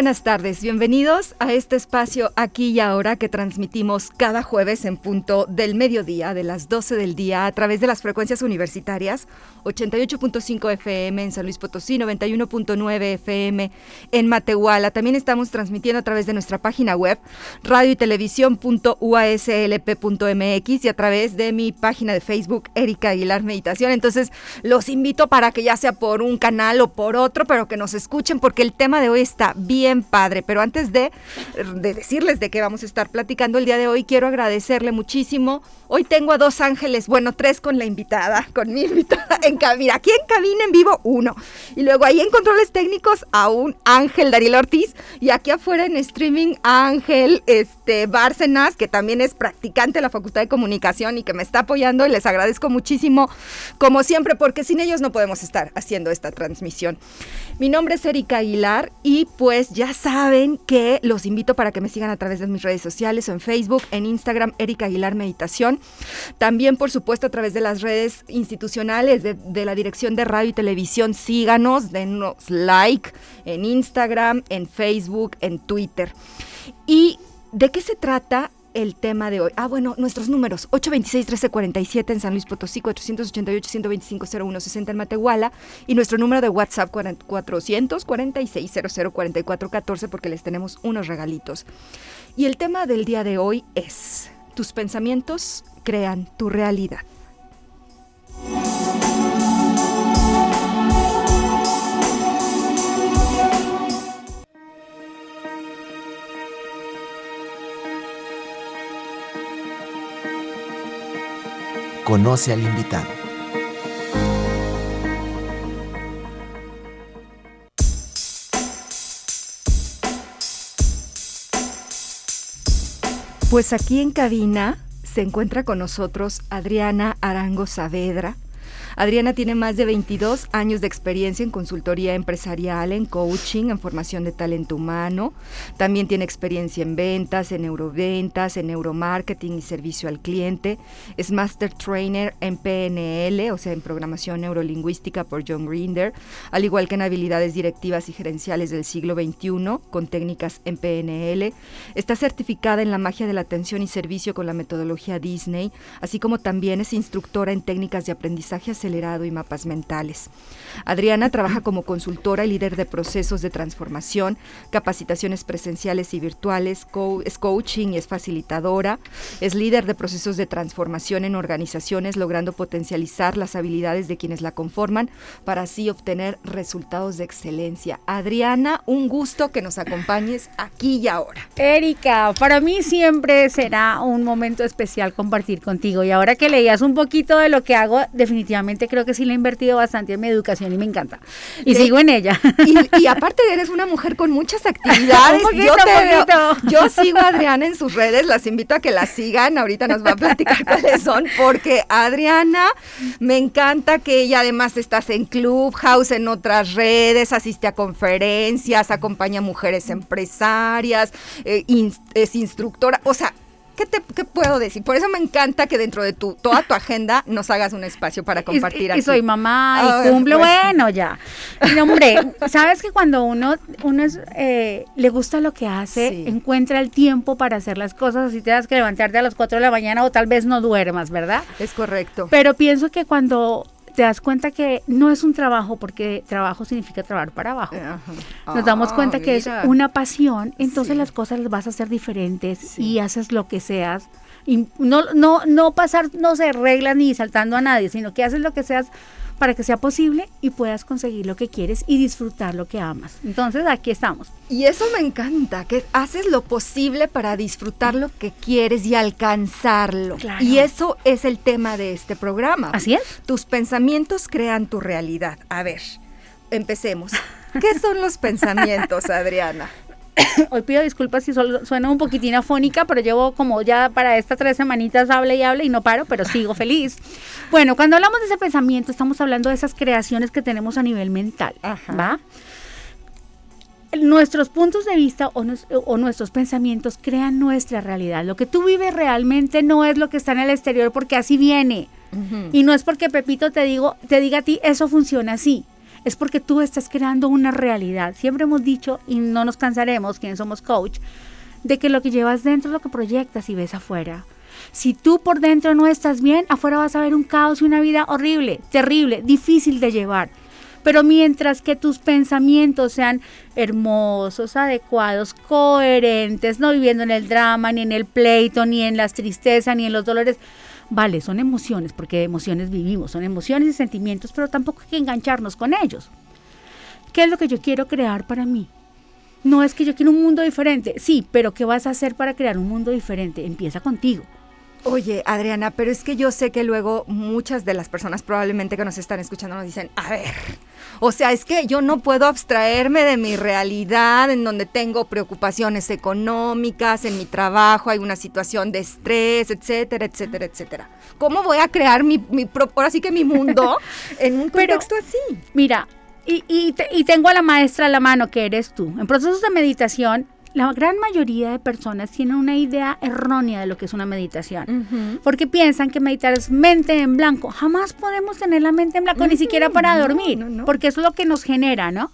Buenas tardes, bienvenidos a este espacio aquí y ahora que transmitimos cada jueves en punto del mediodía, de las 12 del día, a través de las frecuencias universitarias 88.5 FM en San Luis Potosí, 91.9 FM en Matehuala. También estamos transmitiendo a través de nuestra página web radio y televisión.uaslp.mx y a través de mi página de Facebook Erika Aguilar Meditación. Entonces los invito para que ya sea por un canal o por otro, pero que nos escuchen porque el tema de hoy está bien padre. Pero antes de, de, decirles de qué vamos a estar platicando el día de hoy, quiero agradecerle muchísimo. Hoy tengo a dos ángeles, bueno, tres con la invitada, con mi invitada en cabina. Aquí en cabina en vivo, uno. Y luego ahí en controles técnicos a un Ángel Dariel Ortiz. Y aquí afuera en streaming Ángel este, Bárcenas, que también es practicante de la Facultad de Comunicación y que me está apoyando. Y les agradezco muchísimo, como siempre, porque sin ellos no podemos estar haciendo esta transmisión. Mi nombre es Erika Aguilar y pues ya saben que los invito para que me sigan a través de mis redes sociales o en Facebook, en Instagram, Erika Aguilar Meditación. También, por supuesto, a través de las redes institucionales de, de la Dirección de Radio y Televisión. Síganos, denos like en Instagram, en Facebook, en Twitter. ¿Y de qué se trata el tema de hoy. Ah, bueno, nuestros números. 826-1347 en San Luis Potosí, 488-125-0160 en Matehuala y nuestro número de WhatsApp 446-004414 porque les tenemos unos regalitos. Y el tema del día de hoy es, tus pensamientos crean tu realidad. Conoce al invitado. Pues aquí en cabina se encuentra con nosotros Adriana Arango Saavedra. Adriana tiene más de 22 años de experiencia en consultoría empresarial, en coaching, en formación de talento humano. También tiene experiencia en ventas, en neuroventas, en neuromarketing y servicio al cliente. Es Master Trainer en PNL, o sea, en programación neurolingüística por John Grinder, al igual que en habilidades directivas y gerenciales del siglo XXI, con técnicas en PNL. Está certificada en la magia de la atención y servicio con la metodología Disney, así como también es instructora en técnicas de aprendizaje acelerado y mapas mentales. Adriana trabaja como consultora y líder de procesos de transformación, capacitaciones presenciales y virtuales, co es coaching y es facilitadora, es líder de procesos de transformación en organizaciones, logrando potencializar las habilidades de quienes la conforman para así obtener resultados de excelencia. Adriana, un gusto que nos acompañes aquí y ahora. Erika, para mí siempre será un momento especial compartir contigo y ahora que leías un poquito de lo que hago, definitivamente creo que sí le he invertido bastante en mi educación y me encanta. Y sigo en ella. Y, y, aparte eres una mujer con muchas actividades. poquito, yo, te veo, yo sigo a Adriana en sus redes, las invito a que la sigan. Ahorita nos va a platicar cuáles son, porque Adriana me encanta que ella además estás en Clubhouse, en otras redes, asiste a conferencias, acompaña a mujeres empresarias, eh, in, es instructora. O sea, ¿Qué, te, ¿qué, puedo decir? Por eso me encanta que dentro de tu, toda tu agenda nos hagas un espacio para compartir y, aquí. Y soy mamá y oh, cumple, pues. bueno, ya. Y hombre, sabes que cuando uno, uno es, eh, le gusta lo que hace, sí. encuentra el tiempo para hacer las cosas, así te das que levantarte a las 4 de la mañana o tal vez no duermas, ¿verdad? Es correcto. Pero pienso que cuando te das cuenta que no es un trabajo, porque trabajo significa trabajar para abajo. Ajá. Nos damos cuenta oh, que mira. es una pasión, entonces sí. las cosas las vas a hacer diferentes sí. y haces lo que seas Y no, no, no pasar, no sé, reglas ni saltando a nadie, sino que haces lo que seas para que sea posible y puedas conseguir lo que quieres y disfrutar lo que amas. Entonces aquí estamos. Y eso me encanta, que haces lo posible para disfrutar lo que quieres y alcanzarlo. Y eso es el tema de este programa. Así es. Tus pensamientos crean tu realidad. A ver, empecemos. ¿Qué son los pensamientos, Adriana? Hoy pido disculpas si suena un poquitín afónica, pero llevo como ya para estas tres semanitas hable y hable y no paro, pero sigo feliz. Bueno, cuando hablamos de ese pensamiento, estamos hablando de esas creaciones que tenemos a nivel mental, ¿va? Nuestros puntos de vista o, o, nuestros pensamientos crean nuestra realidad. Lo que tú vives realmente no es lo que está en el exterior porque así viene. Y no es porque Pepito te, digo, te diga a ti, eso funciona así es porque tú estás creando una realidad. Siempre hemos dicho, y no nos cansaremos, quienes somos coach, de que lo que llevas dentro es lo que proyectas y ves afuera. Si tú por dentro no estás bien, afuera vas a ver un caos y una vida horrible, terrible, difícil de llevar. Pero mientras que tus pensamientos sean hermosos, adecuados, coherentes, no viviendo en el drama, ni en el pleito, ni en las tristezas, ni en los dolores, Vale, son emociones, porque emociones vivimos, son emociones y sentimientos, pero tampoco hay que engancharnos con ellos. ¿Qué es lo que yo quiero crear para mí? No es que yo quiero un mundo diferente, sí, pero ¿qué vas a hacer para crear un mundo diferente? Empieza contigo. Oye, Adriana, pero es que yo sé que luego muchas de las personas probablemente que nos están escuchando nos dicen, a ver, o sea, es que yo no puedo abstraerme de mi realidad en donde tengo preocupaciones económicas, en mi trabajo hay una situación de estrés, etcétera, etcétera, etcétera. ¿Cómo voy a crear mi, mi ahora sí que mi mundo en un contexto así? Mira, y, y, y tengo a la maestra a la mano que eres tú. En procesos de meditación la gran mayoría de personas tienen una idea errónea de lo que es una meditación, porque piensan que meditar es mente en blanco. Jamás podemos tener la mente en blanco, ni siquiera para dormir, porque eso es lo que nos genera, ¿no?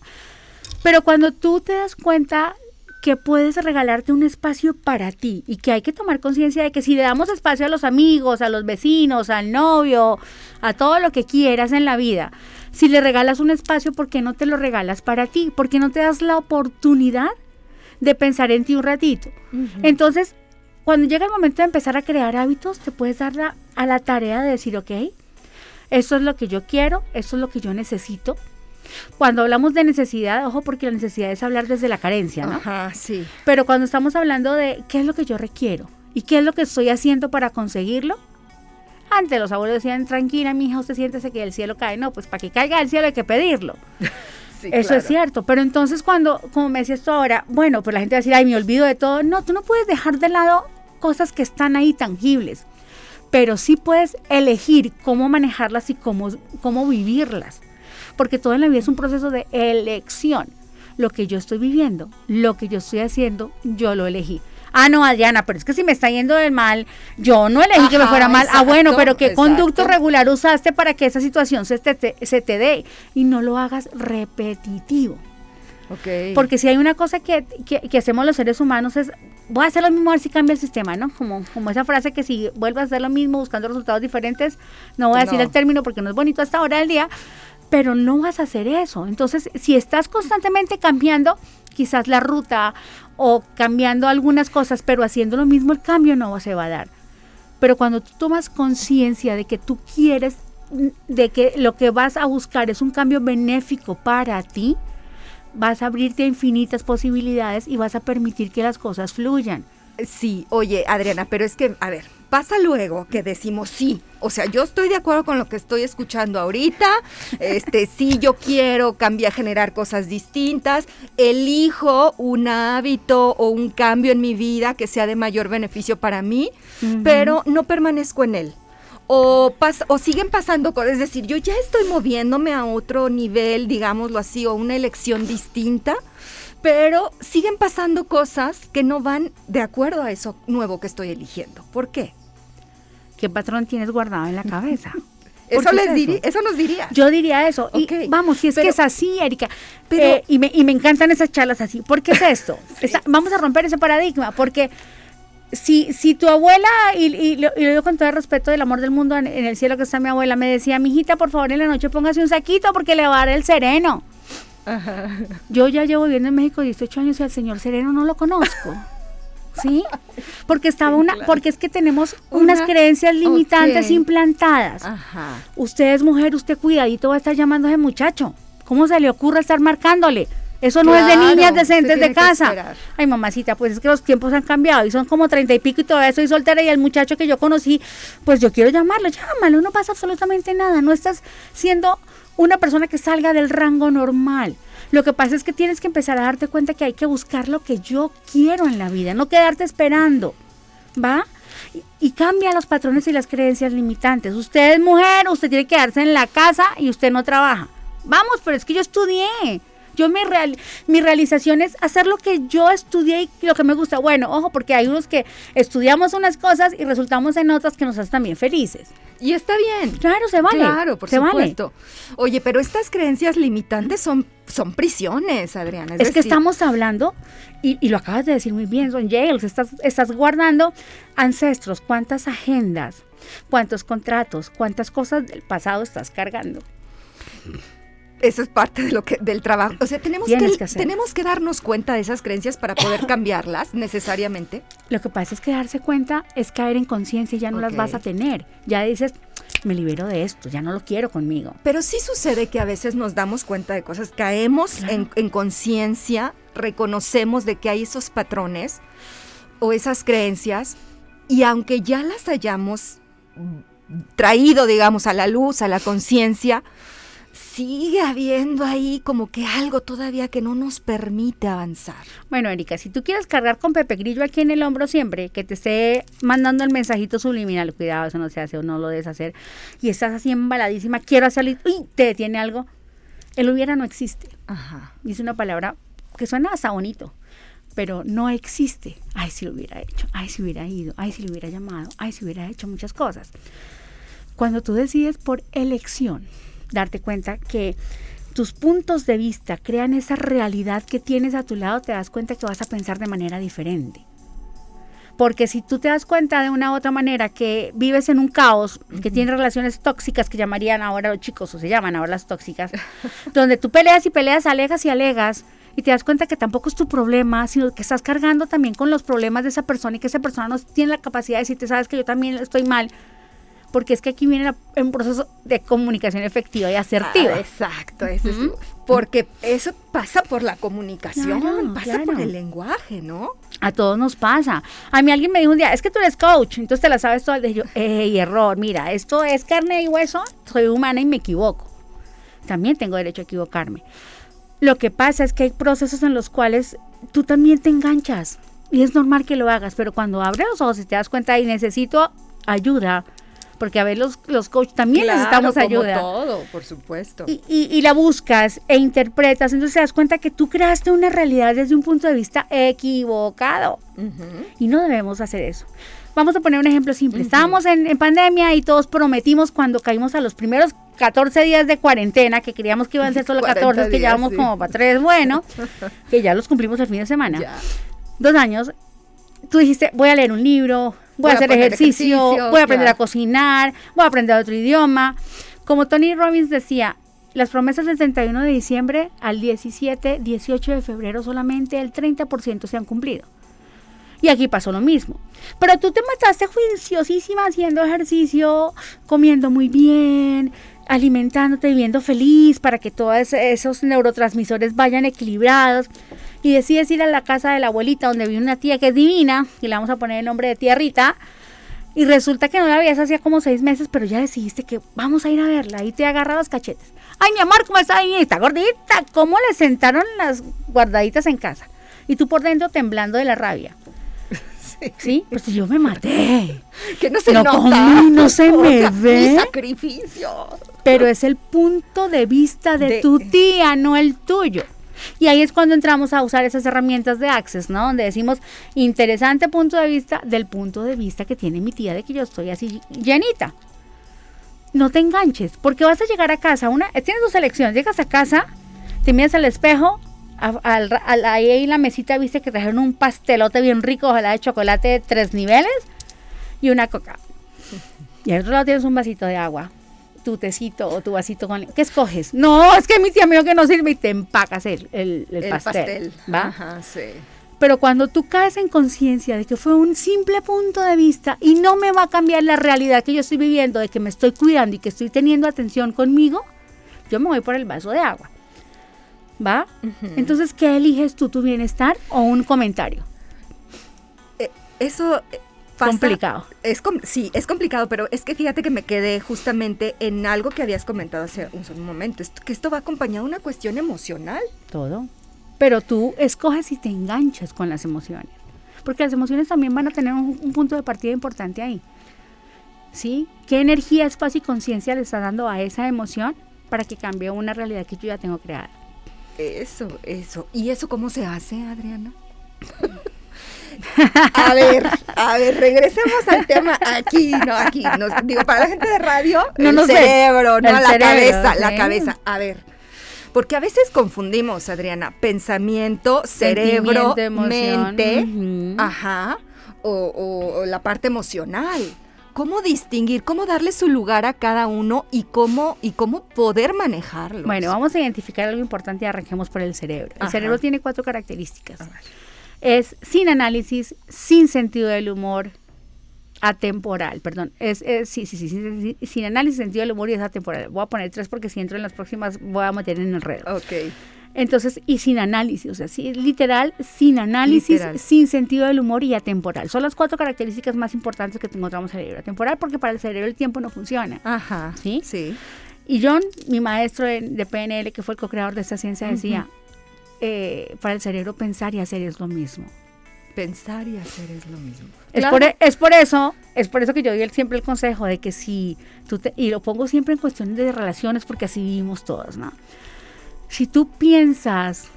Pero cuando tú te das cuenta que puedes regalarte un espacio para ti y que hay que tomar conciencia de que si le damos espacio a los amigos, a los vecinos, al novio, a todo lo que quieras en la vida, si le regalas un espacio, ¿por qué no te lo regalas para ti? ¿Por qué no te das la oportunidad de pensar en ti un ratito. Entonces, cuando llega el momento de empezar a crear hábitos, te puedes dar a la tarea de decir, ok, esto es lo que yo quiero, esto es lo que yo necesito. Cuando hablamos de necesidad, ojo, porque la necesidad es hablar desde la carencia, ¿no? Ajá, sí. Pero cuando estamos hablando de qué es lo que yo requiero y qué es lo que estoy haciendo para conseguirlo, antes los abuelos decían, tranquila, mi hija, usted siéntese que el cielo cae. No, pues para que caiga el cielo hay que pedirlo. Eso es cierto, pero entonces cuando, como me decías tú ahora, bueno, pues la gente va a decir, ay, me olvido de todo. No, tú no puedes dejar de lado cosas que están ahí tangibles, pero sí puedes elegir cómo manejarlas y cómo, cómo vivirlas, porque todo en la vida es un proceso de elección. Lo que yo estoy viviendo, lo que yo estoy haciendo, yo lo elegí ah, no, Adriana, pero es que si me está yendo del mal, yo no elegí que me fuera mal. ah, bueno, pero ¿qué conducto regular usaste para que esa situación se te, se te dé? Y no lo hagas repetitivo. Okay. Porque si hay una cosa que, que, hacemos los seres humanos es, voy a hacer lo mismo a ver si cambia el sistema, ¿no? Como, como esa frase que si vuelves a hacer lo mismo buscando resultados diferentes, no voy a decir el término porque no es bonito hasta ahora del día, pero no vas a hacer eso. Entonces, si estás constantemente cambiando, quizás la ruta o cambiando algunas cosas, pero haciendo lo mismo, el cambio no se va a dar. Pero cuando tú tomas conciencia de que tú quieres, de que lo que vas a buscar es un cambio benéfico para ti, vas a abrirte a infinitas posibilidades y vas a permitir que las cosas fluyan. Sí, oye, Adriana, pero es que, a ver, pasa luego que decimos sí. O sea, yo estoy de acuerdo con lo que estoy escuchando ahorita. Este, sí, yo quiero cambiar, generar cosas distintas. Elijo un hábito o un cambio en mi vida que sea de mayor beneficio para mí, pero no permanezco en él. O, o siguen pasando cosas, es decir, yo ya estoy moviéndome a otro nivel, digámoslo así, o una elección distinta pero siguen pasando cosas que no van de acuerdo a eso nuevo que estoy eligiendo. ¿Por qué? ¿Qué patrón tienes guardado en la cabeza? Eso, les diría, eso nos diría. Yo diría eso. Y vamos, si es que es así, Erika. Pero, eh, y, me, y, me, encantan esas charlas así. ¿Por qué es esto? vamos a romper ese paradigma. Porque si, si tu abuela, y, y, lo, digo con todo el respeto del amor del mundo en, el cielo que está mi abuela, me decía, mijita, por favor, en la noche póngase un saquito porque le va a dar el sereno. Yo ya llevo viviendo en México 18 años y al señor Sereno no lo conozco. ¿Sí? Porque estaba una, porque es que tenemos unas creencias limitantes implantadas. Ajá. Usted es mujer, usted cuidadito va a estar llamando a ese muchacho. ¿Cómo se le ocurre estar marcándole? Eso no es de niñas decentes de casa. Ay, mamacita, pues es que los tiempos han cambiado y son como treinta y pico y todavía soy soltera y el muchacho que yo conocí, pues yo quiero llamarlo, llámalo, no pasa absolutamente nada, no estás siendo una persona que salga del rango normal. Lo que pasa es que tienes que empezar a darte cuenta que hay que buscar lo que yo quiero en la vida, no quedarte esperando, ¿va? Y, cambia los patrones y las creencias limitantes. Usted es mujer, usted tiene que quedarse en la casa y usted no trabaja. Vamos, pero es que yo estudié. Yo mi, real, mi realización es hacer lo que yo estudié y lo que me gusta. Bueno, ojo, porque hay unos que estudiamos unas cosas y resultamos en otras que nos hacen también felices. Y está bien. Claro, se vale. Claro, por supuesto. Oye, pero estas creencias limitantes son, son prisiones, Adriana. Es, que estamos hablando, y, lo acabas de decir muy bien, son jails, estás, estás guardando ancestros, cuántas agendas, cuántos contratos, cuántas cosas del pasado estás cargando. Eso es parte de lo que del trabajo. O sea, tenemos que, tenemos que darnos cuenta de esas creencias para poder cambiarlas necesariamente. Lo que pasa es que darse cuenta es caer en conciencia y ya no las vas a tener. Ya dices, me libero de esto, ya no lo quiero conmigo. Pero sí sucede que a veces nos damos cuenta de cosas, caemos en, en conciencia, reconocemos de que hay esos patrones o esas creencias y aunque ya las hayamos traído, digamos, a la luz, a la conciencia, sigue habiendo ahí como que algo todavía que no nos permite avanzar. Bueno, Erika, si tú quieres cargar con Pepe Grillo aquí en el hombro siempre, que te esté mandando el mensajito subliminal, cuidado, eso no se hace o no lo debes hacer, y estás así embaladísima, quiero salir, uy, te detiene algo, el hubiera no existe. Ajá. Y es una palabra que suena hasta bonito, pero no existe. Ay, si lo hubiera hecho, ay, si hubiera ido, ay, si lo hubiera llamado, ay, si hubiera hecho muchas cosas. Cuando tú decides por elección, darte cuenta que tus puntos de vista crean esa realidad que tienes a tu lado, te das cuenta que vas a pensar de manera diferente. Porque si tú te das cuenta de una u otra manera que vives en un caos, que tienes relaciones tóxicas que llamarían ahora los chicos, o se llaman ahora las tóxicas, donde tú peleas y peleas, alegas y alegas, y te das cuenta que tampoco es tu problema, sino que estás cargando también con los problemas de esa persona y que esa persona no tiene la capacidad de decirte, sabes que yo también estoy mal, porque es que aquí viene un proceso de comunicación efectiva y asertiva. Ah, exacto, porque eso pasa por la comunicación, pasa por el lenguaje, ¿no? A todos nos pasa. A mí alguien me dijo un día, es que tú eres coach, entonces te la sabes todo. Y yo, ey, error, mira, esto es carne y hueso, soy humana y me equivoco. También tengo derecho a equivocarme. Lo que pasa es que hay procesos en los cuales tú también te enganchas. Y es normal que lo hagas, pero cuando abres los ojos y te das cuenta y necesito ayuda, porque a ver, los, los coaches también necesitamos ayuda. todo, por supuesto. Y, y, la buscas e interpretas, entonces te das cuenta que tú creaste una realidad desde un punto de vista equivocado. Y no debemos hacer eso. Vamos a poner un ejemplo simple. Estábamos en, en, pandemia y todos prometimos cuando caímos a los primeros 14 días de cuarentena, que creíamos que iban a ser solo 14, que llevamos como para tres, bueno, que ya los cumplimos el fin de semana. Dos años. Tú dijiste, voy a leer un libro, voy, a hacer ejercicio, voy a aprender a cocinar, voy a aprender otro idioma. Como Tony Robbins decía, las promesas del 31 de diciembre al 17, 18 de febrero solamente el 30% se han cumplido. Y aquí pasó lo mismo. Pero tú te mataste juiciosísima haciendo ejercicio, comiendo muy bien, alimentándote, viviendo feliz para que todos esos neurotransmisores vayan equilibrados y decides ir a la casa de la abuelita donde vive una tía que es divina y le vamos a poner el nombre de tía Rita y resulta que no la veías hacía como seis meses, pero ya decidiste que vamos a ir a verla y te agarra los cachetes. Ay, mi amor, ¿cómo está ahí? Está gordita. ¿Cómo le sentaron las guardaditas en casa? Y tú por dentro temblando de la rabia. Sí. Pues si yo me maté. Que no se no nota. no se me ve. Mi sacrificio. Pero es el punto de vista de tu tía, no el tuyo. Y ahí es cuando entramos a usar esas herramientas de Access, ¿no? Donde decimos, interesante punto de vista del punto de vista que tiene mi tía de que yo estoy así llenita. No te enganches, porque vas a llegar a casa, una, tienes dos elecciones, llegas a casa, te miras al espejo, ahí en la mesita viste que trajeron un pastelote bien rico, ojalá de chocolate de tres niveles y una coca. Y al otro lado tienes un vasito de agua tu tecito o tu vasito con... ¿Qué escoges? No, es que mi tía me que no sirve y te empacas el, el, pastel. ¿va? sí. Pero cuando tú caes en conciencia de que fue un simple punto de vista y no me va a cambiar la realidad que yo estoy viviendo, de que me estoy cuidando y que estoy teniendo atención conmigo, yo me voy por el vaso de agua. ¿Va? Entonces, ¿qué eliges tú, tu bienestar o un comentario? Eh, eso eh, complicado. Es sí, es complicado, pero es que fíjate que me quedé justamente en algo que habías comentado hace un, momento, que esto va acompañado de una cuestión emocional. Todo. Pero tú escoges y te enganchas con las emociones, porque las emociones también van a tener un, un punto de partida importante ahí. ¿Sí? ¿Qué energía, espacio y conciencia le está dando a esa emoción para que cambie una realidad que yo ya tengo creada? Eso, eso. ¿Y eso cómo se hace, Adriana? A ver, a ver, regresemos al tema. Aquí, no, aquí, digo, para la gente de radio, no el cerebro, no, la cabeza, la cabeza. A ver, porque a veces confundimos, Adriana, pensamiento, cerebro, mente, ajá, o la parte emocional cómo distinguir, cómo darle su lugar a cada uno y cómo, y cómo poder manejarlo. Bueno, vamos a identificar algo importante y arranquemos por el cerebro. El cerebro tiene cuatro características. Es sin análisis, sin sentido del humor, atemporal, perdón, es, sí, sí, sí, sin análisis, sentido del humor y es atemporal. Voy a poner tres porque si entro en las próximas voy a meter en el red. Ok. Entonces, y sin análisis, o sea, sí, literal, sin análisis, sin sentido del humor y atemporal. Son las cuatro características más importantes que encontramos en el cerebro. Atemporal porque para el cerebro el tiempo no funciona. Ajá. ¿Sí? Sí. Y John, mi maestro de, PNL, que fue el co-creador de esta ciencia, decía, eh, para el cerebro pensar y hacer es lo mismo. Pensar y hacer es lo mismo. Es, por, e, es por eso, es por eso que yo doy siempre el consejo de que si tú te, y lo pongo siempre en cuestiones de relaciones porque así vivimos todos, ¿no? Si tú piensas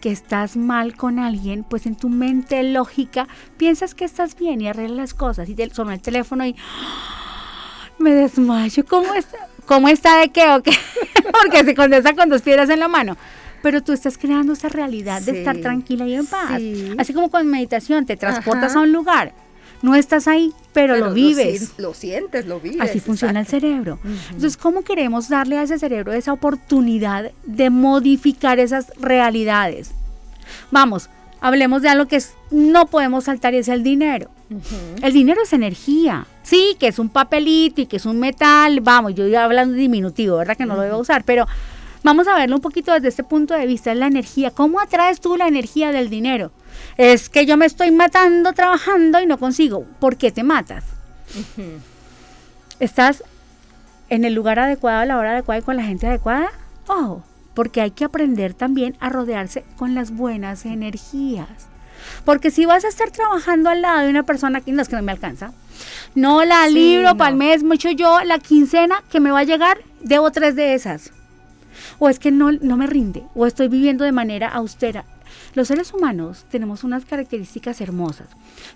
que estás mal con alguien, pues en tu mente lógica piensas que estás bien y arreglas las cosas y te el teléfono y me desmayo. ¿Cómo está? ¿Cómo está de qué o qué? Porque se contesta con dos piedras en la mano. Pero tú estás creando esa realidad de estar tranquila y en paz. Así como con meditación, te transportas a un lugar no estás ahí, pero, lo vives. Lo, sientes, lo vives. Así funciona el cerebro. Entonces, ¿cómo queremos darle a ese cerebro esa oportunidad de modificar esas realidades? Vamos, hablemos de algo que no podemos saltar y es el dinero. El dinero es energía. Sí, que es un papelito y que es un metal. Vamos, yo iba hablando diminutivo, ¿verdad? Que no lo debo usar, pero vamos a verlo un poquito desde este punto de vista. Es la energía. ¿Cómo atraes tú la energía del dinero? Es que yo me estoy matando trabajando y no consigo. ¿Por qué te matas? ¿Estás en el lugar adecuado, a la hora adecuada y con la gente adecuada? Oh, porque hay que aprender también a rodearse con las buenas energías. Porque si vas a estar trabajando al lado de una persona que no es que no me alcanza, no la libro para el mes, mucho yo, la quincena que me va a llegar, debo tres de esas. O es que no, no me rinde, o estoy viviendo de manera austera. Los seres humanos tenemos unas características hermosas.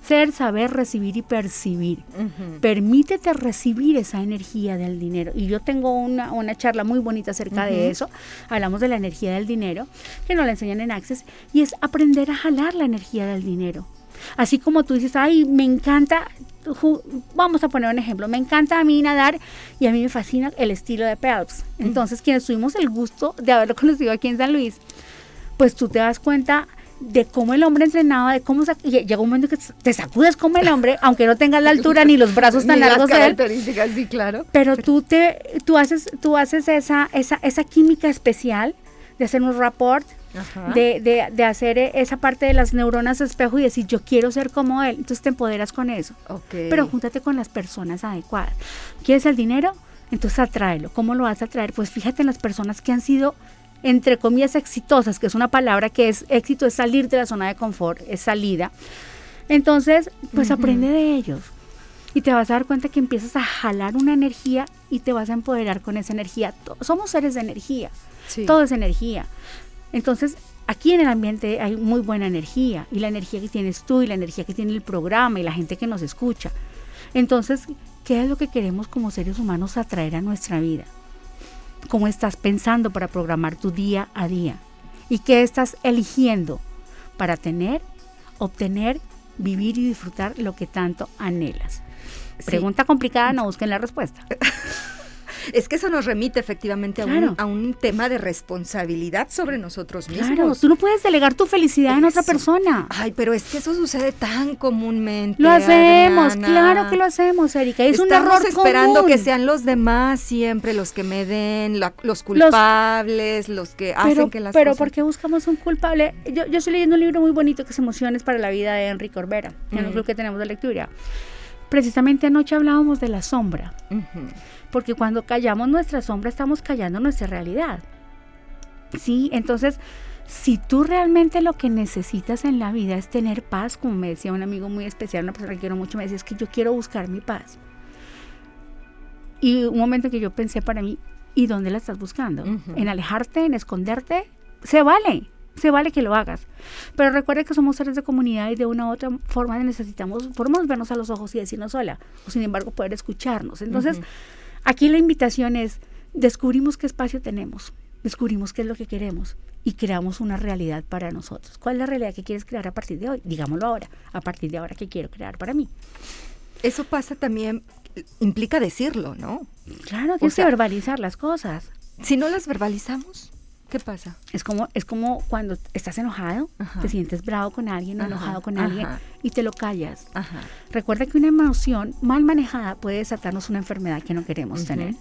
Ser, saber, recibir y percibir. Permítete recibir esa energía del dinero. Y yo tengo una, charla muy bonita acerca de eso. Hablamos de la energía del dinero, que nos la enseñan en Access, y es aprender a jalar la energía del dinero. Así como tú dices, ay, me encanta, vamos a poner un ejemplo, me encanta a mí nadar y a mí me fascina el estilo de Phelps. Entonces, quienes tuvimos el gusto de haberlo conocido aquí en San Luis, pues tú te das cuenta de cómo el hombre entrenaba, de cómo llega un momento que te sacudes como el hombre, aunque no tengas la altura ni los brazos tan largos de él. sí, claro. Pero tú te tú haces tú haces esa esa esa química especial de hacer un rapport, de, de, de, hacer esa parte de las neuronas espejo y decir yo quiero ser como él, entonces te empoderas con eso. Pero júntate con las personas adecuadas. ¿Quieres el dinero? Entonces atráelo. ¿Cómo lo vas a atraer? Pues fíjate en las personas que han sido entre comillas, exitosas, que es una palabra que es éxito, es salir de la zona de confort, es salida. Entonces, pues aprende de ellos. Y te vas a dar cuenta que empiezas a jalar una energía y te vas a empoderar con esa energía. Somos seres de energía. Todo es energía. Entonces, aquí en el ambiente hay muy buena energía. Y la energía que tienes tú y la energía que tiene el programa y la gente que nos escucha. Entonces, ¿qué es lo que queremos como seres humanos atraer a nuestra vida? Cómo estás pensando para programar tu día a día y qué estás eligiendo para tener, obtener, vivir y disfrutar lo que tanto anhelas. Pregunta complicada, no busquen la respuesta. Es que eso nos remite efectivamente a, un, a un tema de responsabilidad sobre nosotros mismos. Claro, tú no puedes delegar tu felicidad en otra persona. Ay, pero es que eso sucede tan comúnmente. Lo hacemos, claro que lo hacemos, Erika. Es un error esperando que sean los demás siempre los que me den, los culpables, los, que hacen que las pero cosas... Pero ¿por qué buscamos un culpable? Yo, yo estoy leyendo un libro muy bonito que es Emociones para la Vida de Enrique Corbera, en el club que tenemos de lectura. Precisamente anoche hablábamos de la sombra, porque cuando callamos nuestra sombra estamos callando nuestra realidad. Sí, entonces, si tú realmente lo que necesitas en la vida es tener paz, como me decía un amigo muy especial, una persona que quiero mucho, me decía, es que yo quiero buscar mi paz. Y un momento que yo pensé para mí, ¿y dónde la estás buscando? ¿En alejarte, en esconderte? Se vale, se vale que lo hagas. Pero recuerda que somos seres de comunidad y de una u otra forma necesitamos, podemos vernos a los ojos y decirnos hola, o sin embargo poder escucharnos. Entonces, aquí la invitación es, descubrimos qué espacio tenemos, descubrimos qué es lo que queremos y creamos una realidad para nosotros. ¿Cuál es la realidad que quieres crear a partir de hoy? Digámoslo ahora, a partir de ahora, ¿qué quiero crear para mí? Eso pasa también, implica decirlo, ¿no? Claro, tienes que verbalizar las cosas. Si no las verbalizamos, ¿Qué pasa? Es como, es como cuando estás enojado, te sientes bravo con alguien o enojado con alguien y te lo callas. Recuerda que una emoción mal manejada puede desatarnos una enfermedad que no queremos tener.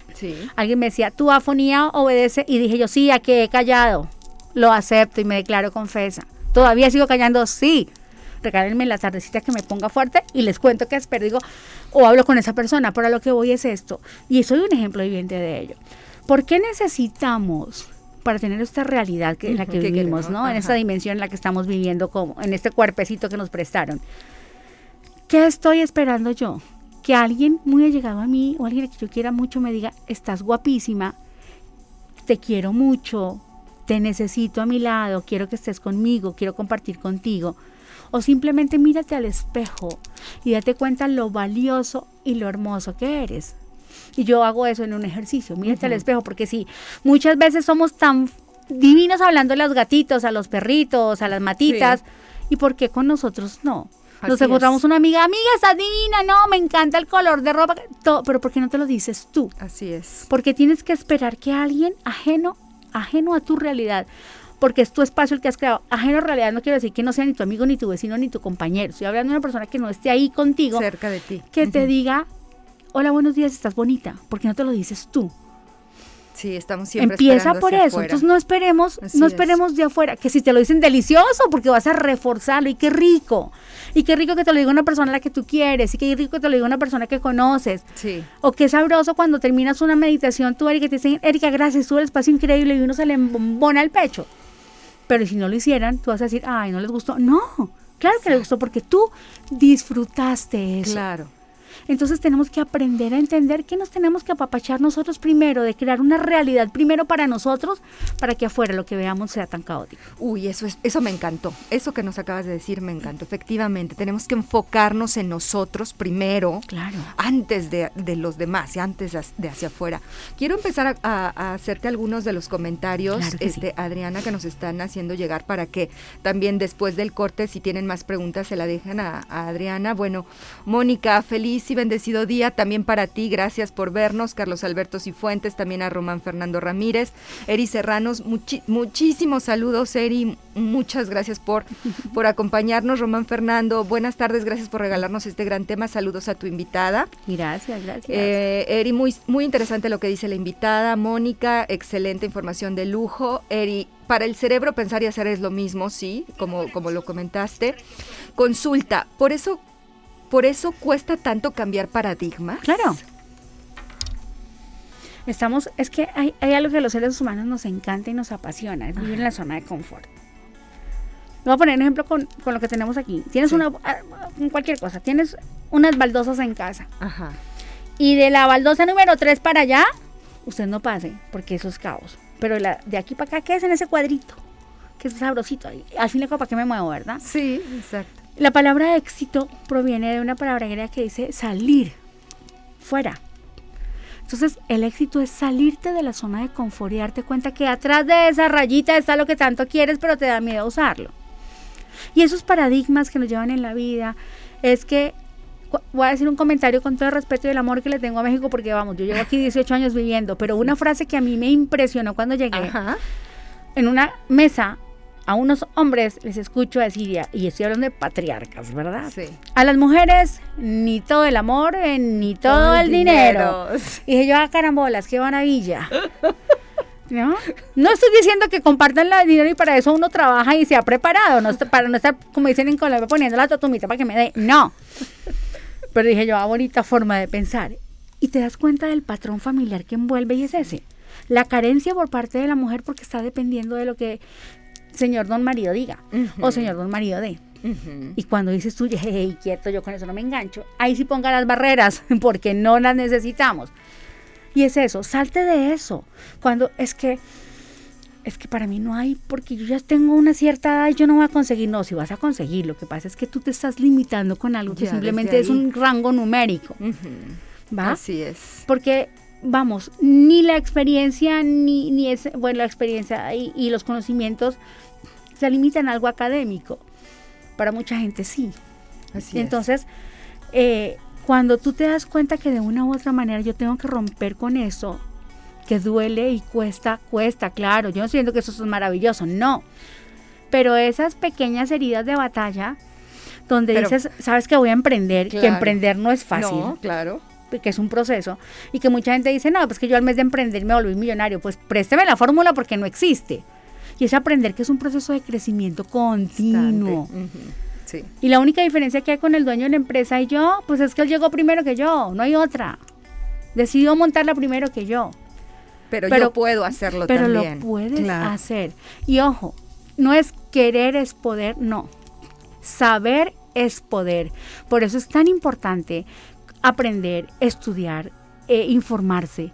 Alguien me decía, tu afonía obedece y dije yo, sí, a que he callado. Lo acepto y me declaro confesa. Todavía sigo callando, sí. Regálenme la tardecita que me ponga fuerte y les cuento que digo, o hablo con esa persona, pero a lo que voy es esto. Y soy un ejemplo viviente de ello. ¿Por qué necesitamos para tener esta realidad que, en la que vivimos, ¿no? En esta dimensión en la que estamos viviendo, como en este cuerpecito que nos prestaron. ¿Qué estoy esperando yo? Que alguien muy allegado a mí o alguien que yo quiera mucho me diga, estás guapísima, te quiero mucho, te necesito a mi lado, quiero que estés conmigo, quiero compartir contigo. O simplemente mírate al espejo y date cuenta lo valioso y lo hermoso que eres. Y yo hago eso en un ejercicio, mírate al espejo, porque si muchas veces somos tan divinos hablando a los gatitos, a los perritos, a las matitas, ¿y por qué con nosotros no? Nos encontramos una amiga, amiga, estás divina, no, me encanta el color de ropa, todo, pero ¿por qué no te lo dices tú? Así es. Porque tienes que esperar que alguien ajeno, ajeno a tu realidad, porque es tu espacio el que has creado. Ajeno a realidad no quiero decir que no sea ni tu amigo, ni tu vecino, ni tu compañero. Estoy hablando de una persona que no esté ahí contigo. Cerca de ti. Que te diga, hola, buenos días, estás bonita, ¿por qué no te lo dices tú? Sí, estamos siempre Empieza por eso, entonces no esperemos, no esperemos de afuera, que si te lo dicen delicioso, porque vas a reforzarlo, y qué rico, y qué rico que te lo diga una persona a la que tú quieres, y qué rico que te lo diga una persona que conoces, sí. o qué sabroso cuando terminas una meditación, tú, Erika, te dicen, Erika, gracias, tú el espacio increíble, y uno se le embona el pecho, pero si no lo hicieran, tú vas a decir, ay, no les gustó, no, claro que les gustó, porque tú disfrutaste eso. Claro. Entonces tenemos que aprender a entender que nos tenemos que apapachar nosotros primero, de crear una realidad primero para nosotros, para que afuera lo que veamos sea tan caótico. Uy, eso, es, eso me encantó. Eso que nos acabas de decir me encantó. Efectivamente, tenemos que enfocarnos en nosotros primero, claro. antes de, los demás y antes de hacia afuera. Quiero empezar a, hacerte algunos de los comentarios, este, Adriana, que nos están haciendo llegar para que también después del corte, si tienen más preguntas, se la dejen a, a Adriana. Bueno, Mónica, feliz bendecido día también para ti. Gracias por vernos, Carlos Alberto Cifuentes, también a Román Fernando Ramírez, Eri Serranos. muchísimos saludos, Eri. Muchas gracias por, por acompañarnos, Román Fernando. Buenas tardes, gracias por regalarnos este gran tema. Saludos a tu invitada. Gracias, gracias. Eh, Eri, muy, muy interesante lo que dice la invitada. Mónica, excelente información de lujo. Eri, para el cerebro pensar y hacer es lo mismo, sí, como, como lo comentaste. Consulta, por eso por eso cuesta tanto cambiar paradigmas. Claro. Estamos, es que hay, algo que a los seres humanos nos encanta y nos apasiona, es vivir en la zona de confort. Voy a poner un ejemplo con, lo que tenemos aquí. Tienes una, ah, cualquier cosa, tienes unas baldosas en casa. Ajá. Y de la baldosa número 3 para allá, usted no pase, porque eso es caos. Pero la, de aquí para acá, ¿qué es en ese cuadrito? Que es sabrosito. Al fin y al cabo, ¿para qué me muevo, verdad? Sí, exacto. La palabra éxito proviene de una palabra griega que dice salir, fuera. Entonces, el éxito es salirte de la zona de confort y darte cuenta que atrás de esa rayita está lo que tanto quieres, pero te da miedo usarlo. Y esos paradigmas que nos llevan en la vida es que voy a decir un comentario con todo el respeto y el amor que le tengo a México, porque vamos, yo llevo aquí 18 años viviendo, pero una frase que a mí me impresionó cuando llegué, en una mesa a unos hombres les escucho decir, y estoy hablando de patriarcas, ¿verdad? Sí. A las mujeres ni todo el amor, eh, ni todo, el dinero. Y dije yo, ah, carambolas, qué maravilla. ¿No? no estoy diciendo que compartan el dinero y para eso uno trabaja y se ha preparado, no para no estar, como dicen en Colombia, poniendo la totumita para que me dé. No. Pero dije yo, ah, bonita forma de pensar. Y te das cuenta del patrón familiar que envuelve y es ese. La carencia por parte de la mujer porque está dependiendo de lo que señor don marido diga o señor don marido de. Y cuando dices tú, hey, quieto, yo con eso no me engancho, ahí sí ponga las barreras porque no las necesitamos. Y es eso, salte de eso. Cuando es que, es que para mí no hay, porque yo ya tengo una cierta edad y yo no voy a conseguir. No, si vas a conseguir, lo que pasa es que tú te estás limitando con algo que simplemente es un rango numérico. ¿Va? Así es. Porque vamos, ni la experiencia, ni, ni es, bueno, la experiencia y, los conocimientos se limitan a algo académico. Para mucha gente sí. Así Entonces, eh, cuando tú te das cuenta que de una u otra manera yo tengo que romper con eso, que duele y cuesta, cuesta, claro, yo no siento que eso es maravilloso, no. Pero esas pequeñas heridas de batalla, donde dices, sabes que voy a emprender, que emprender no es fácil. No, claro que es un proceso, y que mucha gente dice, no, pues que yo al mes de emprender me volví millonario, pues présteme la fórmula porque no existe. Y es aprender que es un proceso de crecimiento continuo. Y la única diferencia que hay con el dueño de la empresa y yo, pues es que él llegó primero que yo, no hay otra. Decidió montarla primero que yo. Pero, yo puedo hacerlo pero también. Pero lo puedes hacer. Y ojo, no es querer es poder, no. Saber es poder. Por eso es tan importante aprender, estudiar, e informarse.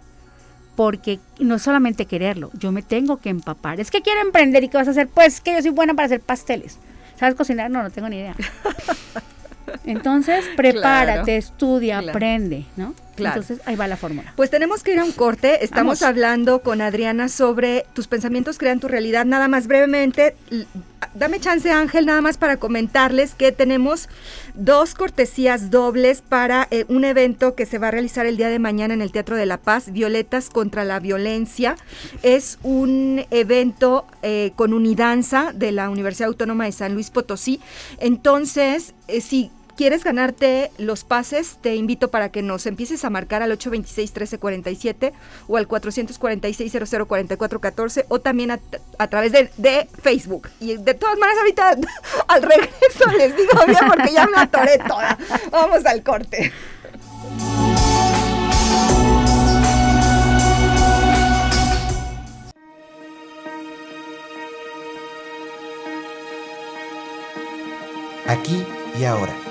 Porque no es solamente quererlo, yo me tengo que empapar. Es que quiero emprender y ¿qué vas a hacer? Pues que yo soy buena para hacer pasteles. ¿Sabes cocinar? No, no tengo ni idea. Entonces, prepárate, estudia, aprende, ¿no? Entonces, ahí va la fórmula. Pues tenemos que ir a un corte. Estamos hablando con Adriana sobre tus pensamientos crean tu realidad. Nada más brevemente, dame chance, Ángel, nada más para comentarles que tenemos dos cortesías dobles para eh, un evento que se va a realizar el día de mañana en el Teatro de la Paz, Violetas contra la Violencia. Es un evento eh, con unidanza de la Universidad Autónoma de San Luis Potosí. Entonces, eh, si quieres ganarte los pases, te invito para que nos empieces a marcar al 826-1347 o al 446-004414 o también a, través de, de, Facebook. Y de todas maneras, ahorita al regreso les digo bien porque ya me atoré toda. Vamos al corte. Aquí y ahora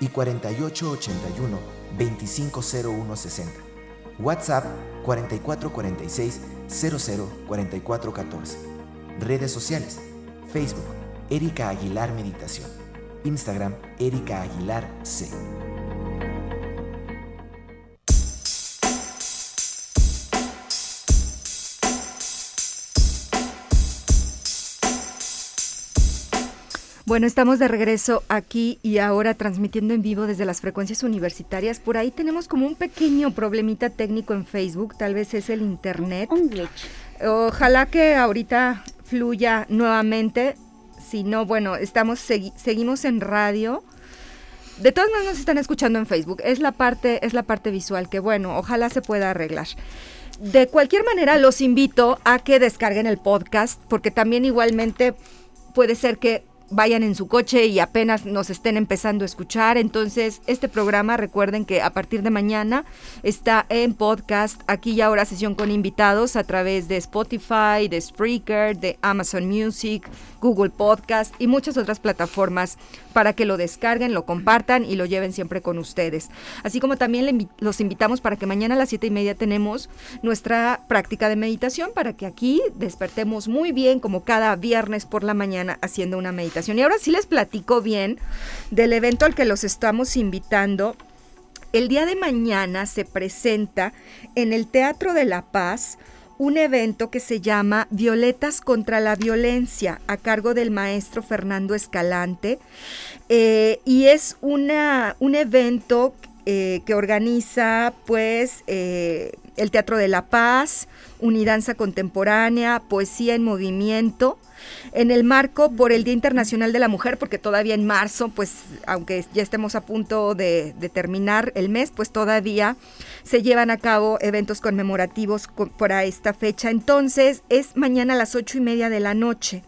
y 4881 250160. WhatsApp 4446 004414. Redes sociales. Facebook Erika Aguilar Meditación. Instagram Erika Aguilar C. Bueno, estamos de regreso aquí y ahora transmitiendo en vivo desde las frecuencias universitarias. Por ahí tenemos como un pequeño problemita técnico en Facebook, tal vez es el internet. Un glitch. Ojalá que ahorita fluya nuevamente. Si no, bueno, estamos seguimos en radio. De todas maneras nos están escuchando en Facebook. Es la parte es la parte visual que bueno, ojalá se pueda arreglar. De cualquier manera los invito a que descarguen el podcast porque también igualmente puede ser que vayan en su coche y apenas nos estén empezando a escuchar. Entonces, este programa, recuerden que a partir de mañana está en podcast, aquí y ahora sesión con invitados a través de Spotify, de Spreaker, de Amazon Music, Google Podcast y muchas otras plataformas para que lo descarguen, lo compartan y lo lleven siempre con ustedes. Así como también los invitamos para que mañana a las siete y media tenemos nuestra práctica de meditación para que aquí despertemos muy bien como cada viernes por la mañana haciendo una meditación. Y ahora sí les platico bien del evento al que los estamos invitando. El día de mañana se presenta en el Teatro de la Paz un evento que se llama Violetas contra la Violencia a cargo del maestro Fernando Escalante eh, y es una, un evento eh, que organiza pues eh, el Teatro de la Paz, Unidanza Contemporánea, Poesía en Movimiento, en el marco por el Día Internacional de la Mujer, porque todavía en marzo, pues aunque ya estemos a punto de, terminar el mes, pues todavía se llevan a cabo eventos conmemorativos para esta fecha. Entonces es mañana a las ocho y media de la noche.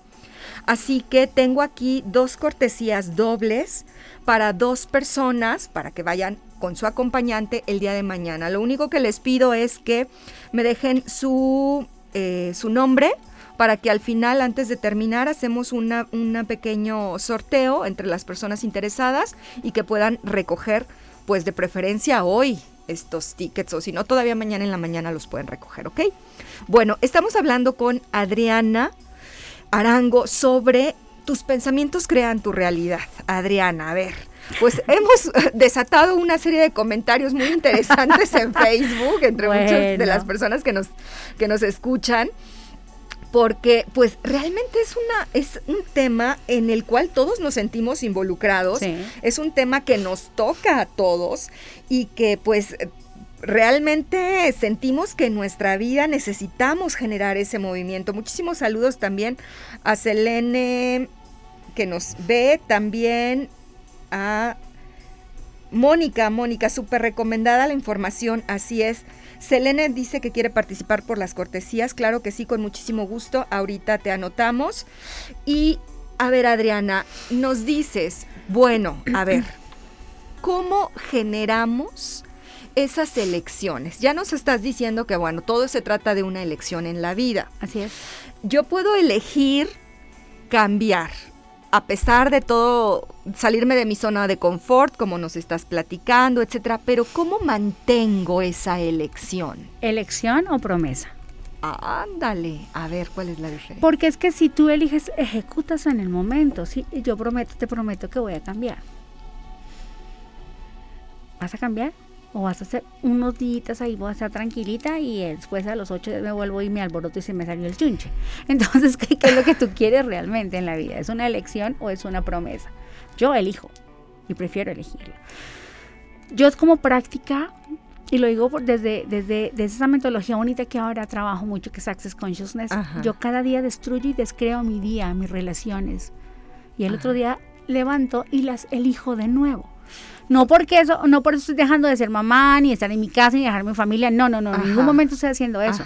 Así que tengo aquí dos cortesías dobles para dos personas para que vayan con su acompañante el día de mañana. Lo único que les pido es que me dejen su, eh, su nombre para que al final, antes de terminar, hacemos un pequeño sorteo entre las personas interesadas y que puedan recoger, pues de preferencia hoy, estos tickets o si no, todavía mañana en la mañana los pueden recoger, ¿ok? Bueno, estamos hablando con Adriana Arango sobre tus pensamientos crean tu realidad. Adriana, a ver, pues hemos desatado una serie de comentarios muy interesantes en Facebook entre muchas de las personas que nos, que nos escuchan porque pues realmente es una es un tema en el cual todos nos sentimos involucrados, es un tema que nos toca a todos y que pues realmente sentimos que en nuestra vida necesitamos generar ese movimiento. Muchísimos saludos también a Selene que nos ve, también a Mónica, Mónica, súper recomendada la información, así es. Selene dice que quiere participar por las cortesías, claro que sí, con muchísimo gusto, ahorita te anotamos. Y a ver, Adriana, nos dices, bueno, a ver, ¿cómo generamos esas elecciones? Ya nos estás diciendo que, bueno, todo se trata de una elección en la vida. Así es. Yo puedo elegir cambiar a pesar de todo, salirme de mi zona de confort, como nos estás platicando, etcétera, pero ¿cómo mantengo esa elección? ¿Elección o promesa? Ándale, a ver cuál es la diferencia. Porque es que si tú eliges, ejecutas en el momento, ¿sí? Yo prometo, te prometo que voy a cambiar. ¿Vas a cambiar? O vas a hacer unos días ahí, voy a estar tranquilita y después a los ocho me vuelvo y me alboroto y se me salió el chunche. Entonces, ¿qué, es lo que tú quieres realmente en la vida? ¿Es una elección o es una promesa? Yo elijo y prefiero elegirlo. Yo es como práctica, y lo digo desde, desde, desde, esa metodología bonita que ahora trabajo mucho, que es Access Consciousness, yo cada día destruyo y descreo mi día, mis relaciones. Y el otro día levanto y las elijo de nuevo. No porque eso, no por eso estoy dejando de ser mamá, ni estar en mi casa, ni dejar mi familia. No, no, no, en ningún momento estoy haciendo eso.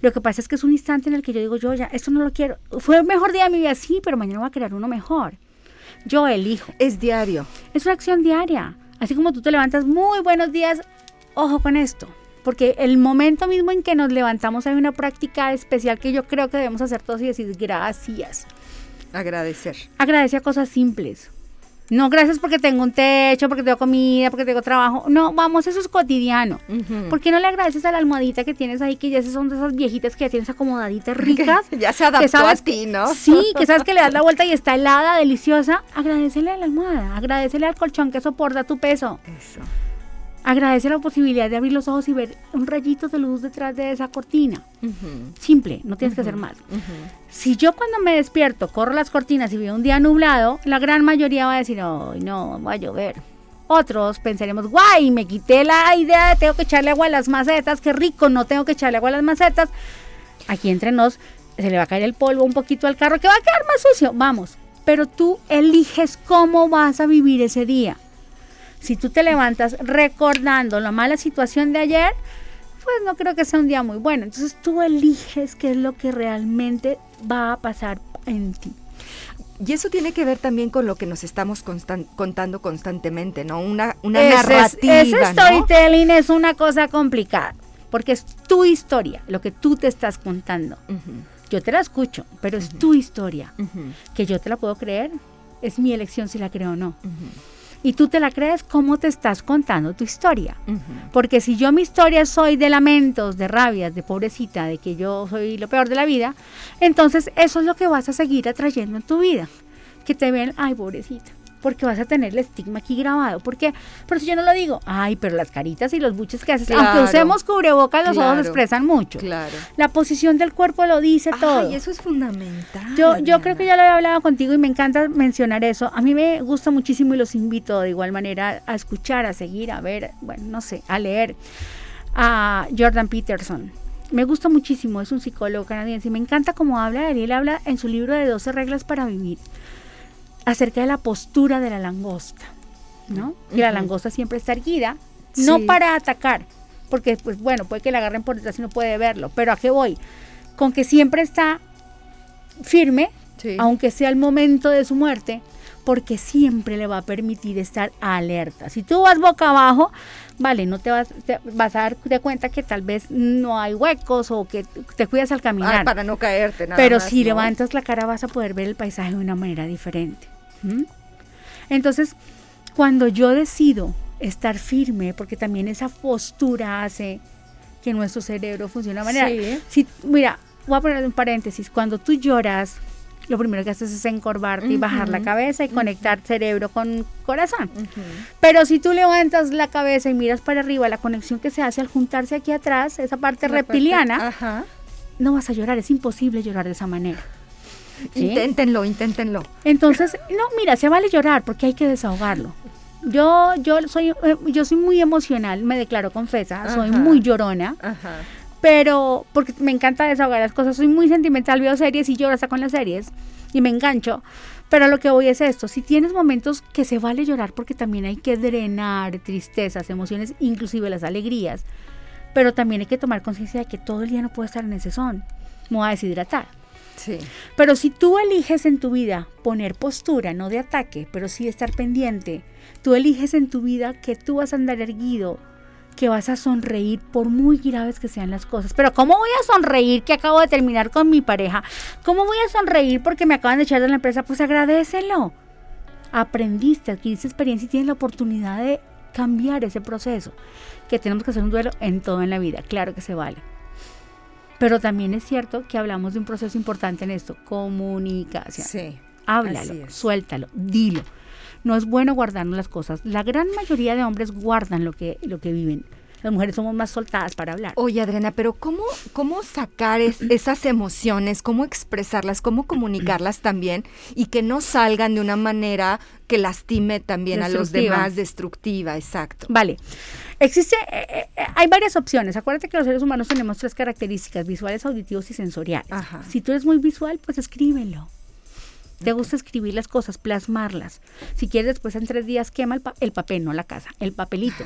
Lo que pasa es que es un instante en el que yo digo, yo ya, esto no lo quiero. Fue el mejor día de mi vida, sí, pero mañana voy a crear uno mejor. Yo elijo. Es diario. Es una acción diaria. Así como tú te levantas, muy buenos días, ojo con esto. Porque el momento mismo en que nos levantamos hay una práctica especial que yo creo que debemos hacer todos y decir gracias. Agradecer. Agradecer a cosas simples. No, gracias porque tengo un techo, porque tengo comida, porque tengo trabajo. No, vamos, eso es cotidiano. ¿Por qué no le agradeces a la almohadita que tienes ahí, que ya son de esas viejitas que ya tienes acomodaditas ricas? ya se adaptó a ti, ¿no? Sí, que sabes que le das la vuelta y está helada, deliciosa. Agradecele a la almohada, agradecele al colchón que soporta tu peso. Eso. Agradece la posibilidad de abrir los ojos y ver un rayito de luz detrás de esa cortina. Simple, no tienes que hacer más. Si yo cuando me despierto corro las cortinas y veo un día nublado, la gran mayoría va a decir, ay, no, va a llover. Otros pensaremos, guay, me quité la idea de tengo que echarle agua a las macetas, qué rico, no tengo que echarle agua a las macetas. Aquí entre nos se le va a caer el polvo un poquito al carro, que va a quedar más sucio, vamos. Pero tú eliges cómo vas a vivir ese día. Si tú te levantas recordando la mala situación de ayer, pues no creo que sea un día muy bueno. Entonces tú eliges qué es lo que realmente va a pasar en ti. Y eso tiene que ver también con lo que nos estamos contando constantemente, ¿no? Una, una narrativa. ese storytelling es una cosa complicada, porque es tu historia, lo que tú te estás contando. Yo te la escucho, pero es tu historia. Que yo te la puedo creer, es mi elección si la creo o no y tú te la crees cómo te estás contando tu historia. Porque si yo mi historia soy de lamentos, de rabias, de pobrecita, de que yo soy lo peor de la vida, entonces eso es lo que vas a seguir atrayendo en tu vida. Que te ven, ay, pobrecita porque vas a tener el estigma aquí grabado. Porque, pero si yo no lo digo, ay, pero las caritas y los buches que haces, aunque usemos cubrebocas, los ojos expresan mucho. Claro. La posición del cuerpo lo dice todo. Y eso es fundamental. Yo, yo creo que ya lo he hablado contigo y me encanta mencionar eso. A mí me gusta muchísimo y los invito de igual manera a escuchar, a seguir, a ver, bueno, no sé, a leer a Jordan Peterson. Me gusta muchísimo, es un psicólogo canadiense y me encanta cómo habla. Él habla en su libro de 12 reglas para vivir acerca de la postura de la langosta, ¿no? Y la langosta siempre está erguida, no para atacar, porque pues bueno, puede que la agarren por detrás y no puede verlo, pero ¿a qué voy? Con que siempre está firme, aunque sea el momento de su muerte, porque siempre le va a permitir estar alerta. Si tú vas boca abajo, vale, no te vas, vas a dar de cuenta que tal vez no hay huecos o que te cuidas al caminar. Para no caerte, nada Pero si levantas la cara vas a poder ver el paisaje de una manera diferente. Entonces, cuando yo decido estar firme, porque también esa postura hace que nuestro cerebro funcione de manera. Si, mira, voy a poner un paréntesis. Cuando tú lloras, lo primero que haces es encorvarte y bajar la cabeza y conectar cerebro con corazón. Pero si tú levantas la cabeza y miras para arriba, la conexión que se hace al juntarse aquí atrás, esa parte reptiliana, no vas a llorar. Es imposible llorar de esa manera. Inténtenlo, inténtenlo. Entonces, no, mira, se vale llorar porque hay que desahogarlo. Yo, yo soy, eh, yo soy muy emocional, me declaro confesa, soy muy llorona. Pero, porque me encanta desahogar las cosas, soy muy sentimental, veo series y lloro hasta con las series y me engancho. Pero lo que voy es esto, si tienes momentos que se vale llorar porque también hay que drenar tristezas, emociones, inclusive las alegrías, pero también hay que tomar conciencia de que todo el día no puede estar en ese son, me voy a deshidratar. Pero si tú eliges en tu vida poner postura, no de ataque, pero sí estar pendiente, tú eliges en tu vida que tú vas a andar erguido, que vas a sonreír por muy graves que sean las cosas. Pero ¿cómo voy a sonreír que acabo de terminar con mi pareja? ¿Cómo voy a sonreír porque me acaban de echar de la empresa? Pues agradecelo. Aprendiste, adquiriste experiencia y tienes la oportunidad de cambiar ese proceso. Que tenemos que hacer un duelo en todo en la vida. Claro que se vale. Pero también es cierto que hablamos de un proceso importante en esto, comunicación. Sí. Háblalo, suéltalo, dilo. No es bueno guardarnos las cosas. La gran mayoría de hombres guardan lo que, lo que viven. Las mujeres somos más soltadas para hablar. Oye, Adriana, pero ¿cómo, cómo sacar esas emociones? ¿Cómo expresarlas? ¿Cómo comunicarlas también? Y que no salgan de una manera que lastime también a los demás, destructiva, exacto. Vale. Existe, eh, eh, hay varias opciones. Acuérdate que los seres humanos tenemos tres características, visuales, auditivos y sensoriales. Si tú eres muy visual, pues escríbelo. Te gusta escribir las cosas, plasmarlas. Si quieres, después en tres días quema el, el papel, no la casa, el papelito.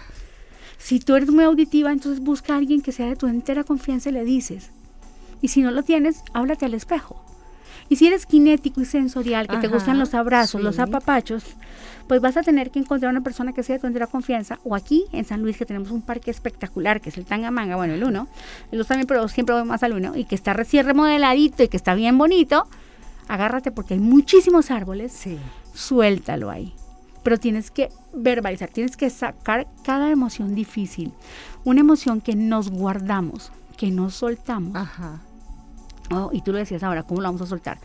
Si tú eres muy auditiva, entonces busca a alguien que sea de tu entera confianza y le dices. Y si no lo tienes, háblate al espejo. Y si eres kinético y sensorial, que te gustan los abrazos, los apapachos, pues vas a tener que encontrar una persona que sea de tu confianza. O aquí en San Luis, que tenemos un parque espectacular, que es el Tangamanga, bueno, el uno, el dos también, pero siempre voy más al uno, y que está recién remodeladito y que está bien bonito, agárrate porque hay muchísimos árboles, sí. suéltalo ahí. Pero tienes que verbalizar, tienes que sacar cada emoción difícil, una emoción que nos guardamos, que no soltamos. Ajá. Oh, y tú lo decías ahora, ¿cómo lo vamos a soltar?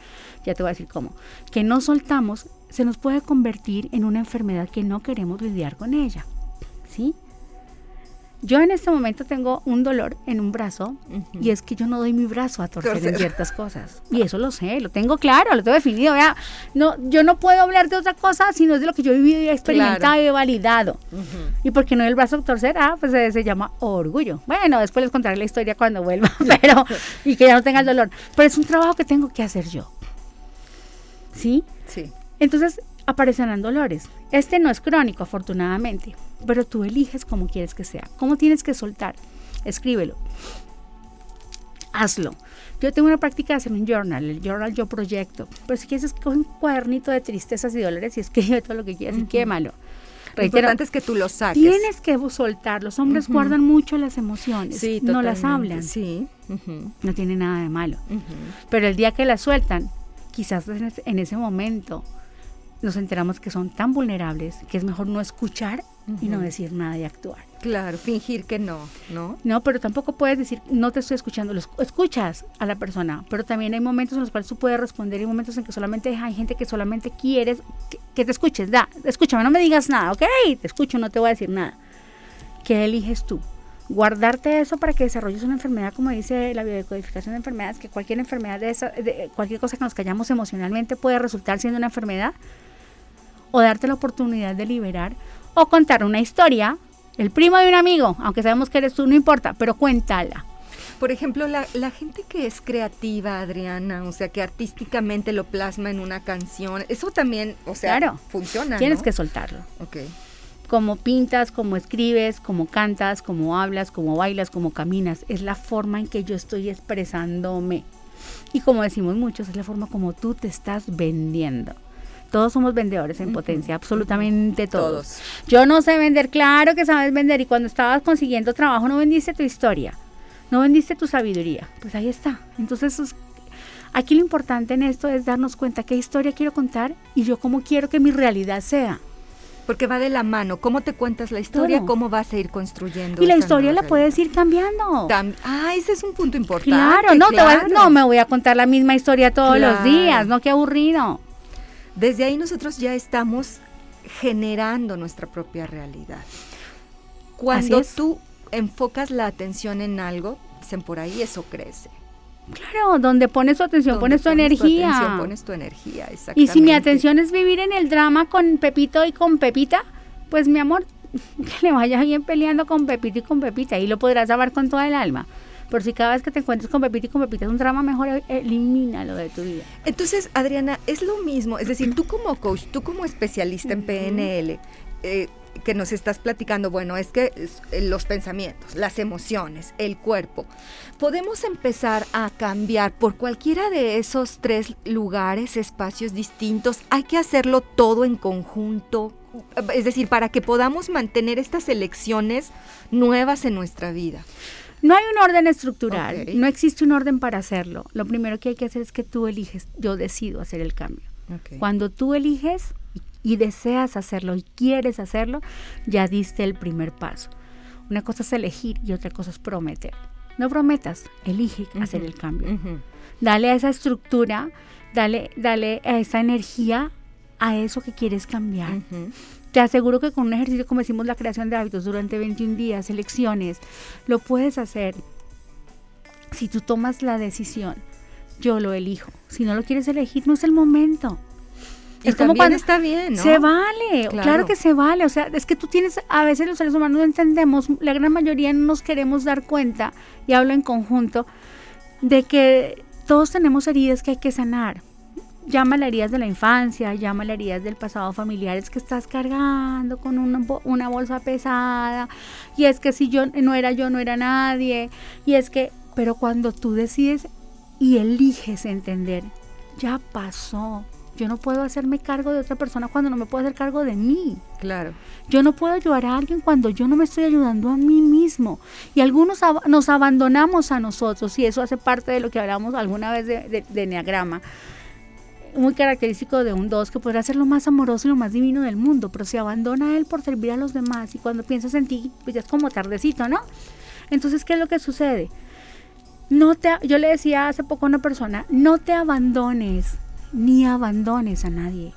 Ya te voy a decir cómo. Que no soltamos se nos puede convertir en una enfermedad que no queremos lidiar con ella. ¿Sí? Yo en este momento tengo un dolor en un brazo y es que yo no doy mi brazo a torcer, en ciertas cosas. Y eso lo sé, lo tengo claro, lo tengo definido. no, yo no puedo hablar de otra cosa sino de lo que yo he vivido y he experimentado y he validado. Y porque no doy el brazo a torcer, ah, pues se, llama orgullo. Bueno, después les contaré la historia cuando vuelva, pero y que ya no tenga el dolor. Pero es un trabajo que tengo que hacer yo. ¿Sí? Sí. Entonces aparecerán dolores. Este no es crónico, afortunadamente, pero tú eliges cómo quieres que sea, cómo tienes que soltar. Escríbelo. hazlo. Yo tengo una práctica de hacer un journal, el journal yo proyecto, pero si quieres coge un cuadernito de tristezas y dolores y escribe todo lo que quieras y quémalo. Lo importante es que tú lo saques. Tienes que soltar. Los hombres guardan mucho las emociones. no las hablan. Sí. No tiene nada de malo. Pero el día que las sueltan, quizás en ese momento nos enteramos que son tan vulnerables que es mejor no escuchar y no decir nada y actuar. Claro, fingir que no, ¿no? No, pero tampoco puedes decir, no te estoy escuchando, lo escuchas a la persona, pero también hay momentos en los cuales tú puedes responder y momentos en que solamente hay gente que solamente quieres que, te escuches, da, escúchame, no me digas nada, ok, te escucho, no te voy a decir nada. ¿Qué eliges tú? Guardarte eso para que desarrolles una enfermedad, como dice la biodecodificación de enfermedades, que cualquier enfermedad de esa, de cualquier cosa que nos callamos emocionalmente puede resultar siendo una enfermedad, o darte la oportunidad de liberar, o contar una historia el primo de un amigo, aunque sabemos que eres tú, no importa, pero cuéntala. Por ejemplo, la, gente que es creativa, Adriana, o sea, que artísticamente lo plasma en una canción, eso también, o sea, claro, funciona. Tienes que soltarlo. Ok. Como pintas, como escribes, como cantas, como hablas, como bailas, como caminas, es la forma en que yo estoy expresándome. Y como decimos muchos, es la forma como tú te estás vendiendo. Todos somos vendedores en potencia, absolutamente todos. Yo no sé vender, claro que sabes vender y cuando estabas consiguiendo trabajo no vendiste tu historia, no vendiste tu sabiduría. Pues ahí está. Entonces, aquí lo importante en esto es darnos cuenta qué historia quiero contar y yo cómo quiero que mi realidad sea. Porque va de la mano, cómo te cuentas la historia, cómo vas a ir construyendo. Y la historia la puedes ir cambiando. ah, ese es un punto importante. Claro, no, no me voy a contar la misma historia todos los días, no, qué aburrido. Desde ahí nosotros ya estamos generando nuestra propia realidad. Cuando tú enfocas la atención en algo, dicen por ahí, eso crece. Claro, donde pones tu atención, pones tu energía. Tu atención, pones tu energía, exactamente. Y si mi atención es vivir en el drama con Pepito y con Pepita, pues mi amor, que le vaya bien peleando con Pepito y con Pepita, y lo podrás amar con toda el alma. Por si cada vez que te encuentres con Pepita y con Pepita es un drama, mejor e-, elimínalo de tu vida. Entonces, Adriana, es lo mismo. Es decir, tú como coach, tú como especialista en PNL, eh, que nos estás platicando, bueno, es que eh, los pensamientos, las emociones, el cuerpo, podemos empezar a cambiar por cualquiera de esos tres lugares, espacios distintos. Hay que hacerlo todo en conjunto. Es decir, para que podamos mantener estas elecciones nuevas en nuestra vida. No hay un orden estructural, no existe un orden para hacerlo. Lo primero que hay que hacer es que tú eliges, yo decido hacer el cambio. Cuando tú eliges y, deseas hacerlo y quieres hacerlo, ya diste el primer paso. Una cosa es elegir y otra cosa es prometer. No prometas, elige hacer el cambio. Dale a esa estructura, dale, dale a esa energía a eso que quieres cambiar. Te aseguro que con un ejercicio como decimos la creación de hábitos durante 21 días, elecciones, lo puedes hacer. Si tú tomas la decisión, yo lo elijo. Si no lo quieres elegir, no es el momento. es como cuando está bien, ¿no? Se vale, claro. que se vale. O sea, es que tú tienes, a veces los seres humanos no entendemos, la gran mayoría no nos queremos dar cuenta, y hablo en conjunto, de que todos tenemos heridas que hay que sanar llama heridas de la infancia, llama heridas del pasado familiar, es que estás cargando con una, una, bolsa pesada, y es que si yo no era yo, no era nadie, y es que, pero cuando tú decides y eliges entender, ya pasó. Yo no puedo hacerme cargo de otra persona cuando no me puedo hacer cargo de mí. Claro. Yo no puedo ayudar a alguien cuando yo no me estoy ayudando a mí mismo. Y algunos nos abandonamos a nosotros, y eso hace parte de lo que hablamos alguna vez de, de, de Enneagrama muy característico de un 2 que podrá ser lo más amoroso y lo más divino del mundo, pero se abandona a él por servir a los demás y cuando piensas en ti, pues ya es como tardecito, ¿no? Entonces, ¿qué es lo que sucede? No te, yo le decía hace poco a una persona, no te abandones, ni abandones a nadie.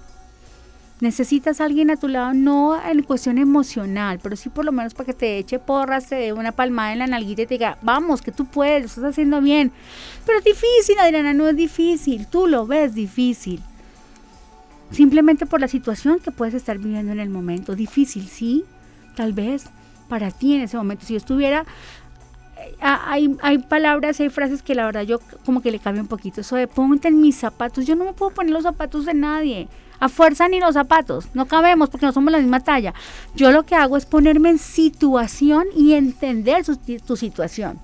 Necesitas a alguien a tu lado, no en cuestión emocional, pero sí por lo menos para que te eche porras, te dé una palmada en la nalguita y te diga, vamos, que tú puedes, lo estás haciendo bien. Pero es difícil, Adriana, no es difícil, tú lo ves difícil. Simplemente por la situación que puedes estar viviendo en el momento. Difícil, sí, tal vez para ti en ese momento. Si yo estuviera eh, hay, hay, palabras, hay frases que la verdad yo como que le cambio un poquito. Eso de ponte en mis zapatos. Yo no me puedo poner los zapatos de nadie. A fuerza ni los zapatos. No cabemos porque no somos la misma talla. Yo lo que hago es ponerme en situación y entender tu situación.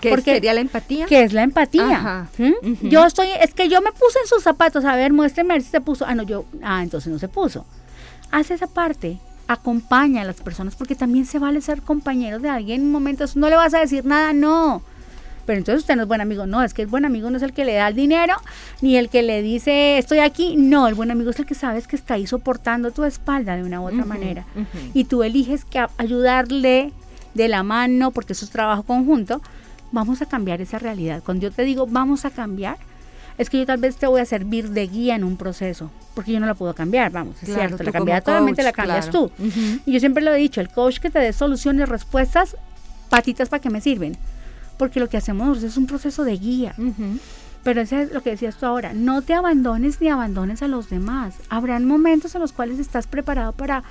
¿Qué sería la empatía? ¿Qué es la empatía? ¿Mm? Yo estoy, es que yo me puse en sus zapatos, a ver, muéstreme si se puso. Ah, no, yo, ah, entonces no se puso. Haz esa parte, acompaña a las personas, porque también se vale ser compañero de alguien en momentos, no le vas a decir nada, no. Pero entonces usted no es buen amigo. No, es que el buen amigo no es el que le da el dinero, ni el que le dice estoy aquí. No, el buen amigo es el que sabes que está ahí soportando tu espalda de una u otra manera. Y tú eliges que ayudarle de la mano, porque eso es trabajo conjunto, vamos a cambiar esa realidad. Cuando yo te digo vamos a cambiar, es que yo tal vez te voy a servir de guía en un proceso, porque yo no la puedo cambiar, vamos, es cierto, la cambia totalmente la cambias tú. Y yo siempre lo he dicho, el coach que te dé soluciones, respuestas, patitas para qué me sirven porque lo que hacemos es un proceso de guía. Pero eso es lo que decías tú ahora, no te abandones ni abandones a los demás. Habrán momentos en los cuales estás preparado para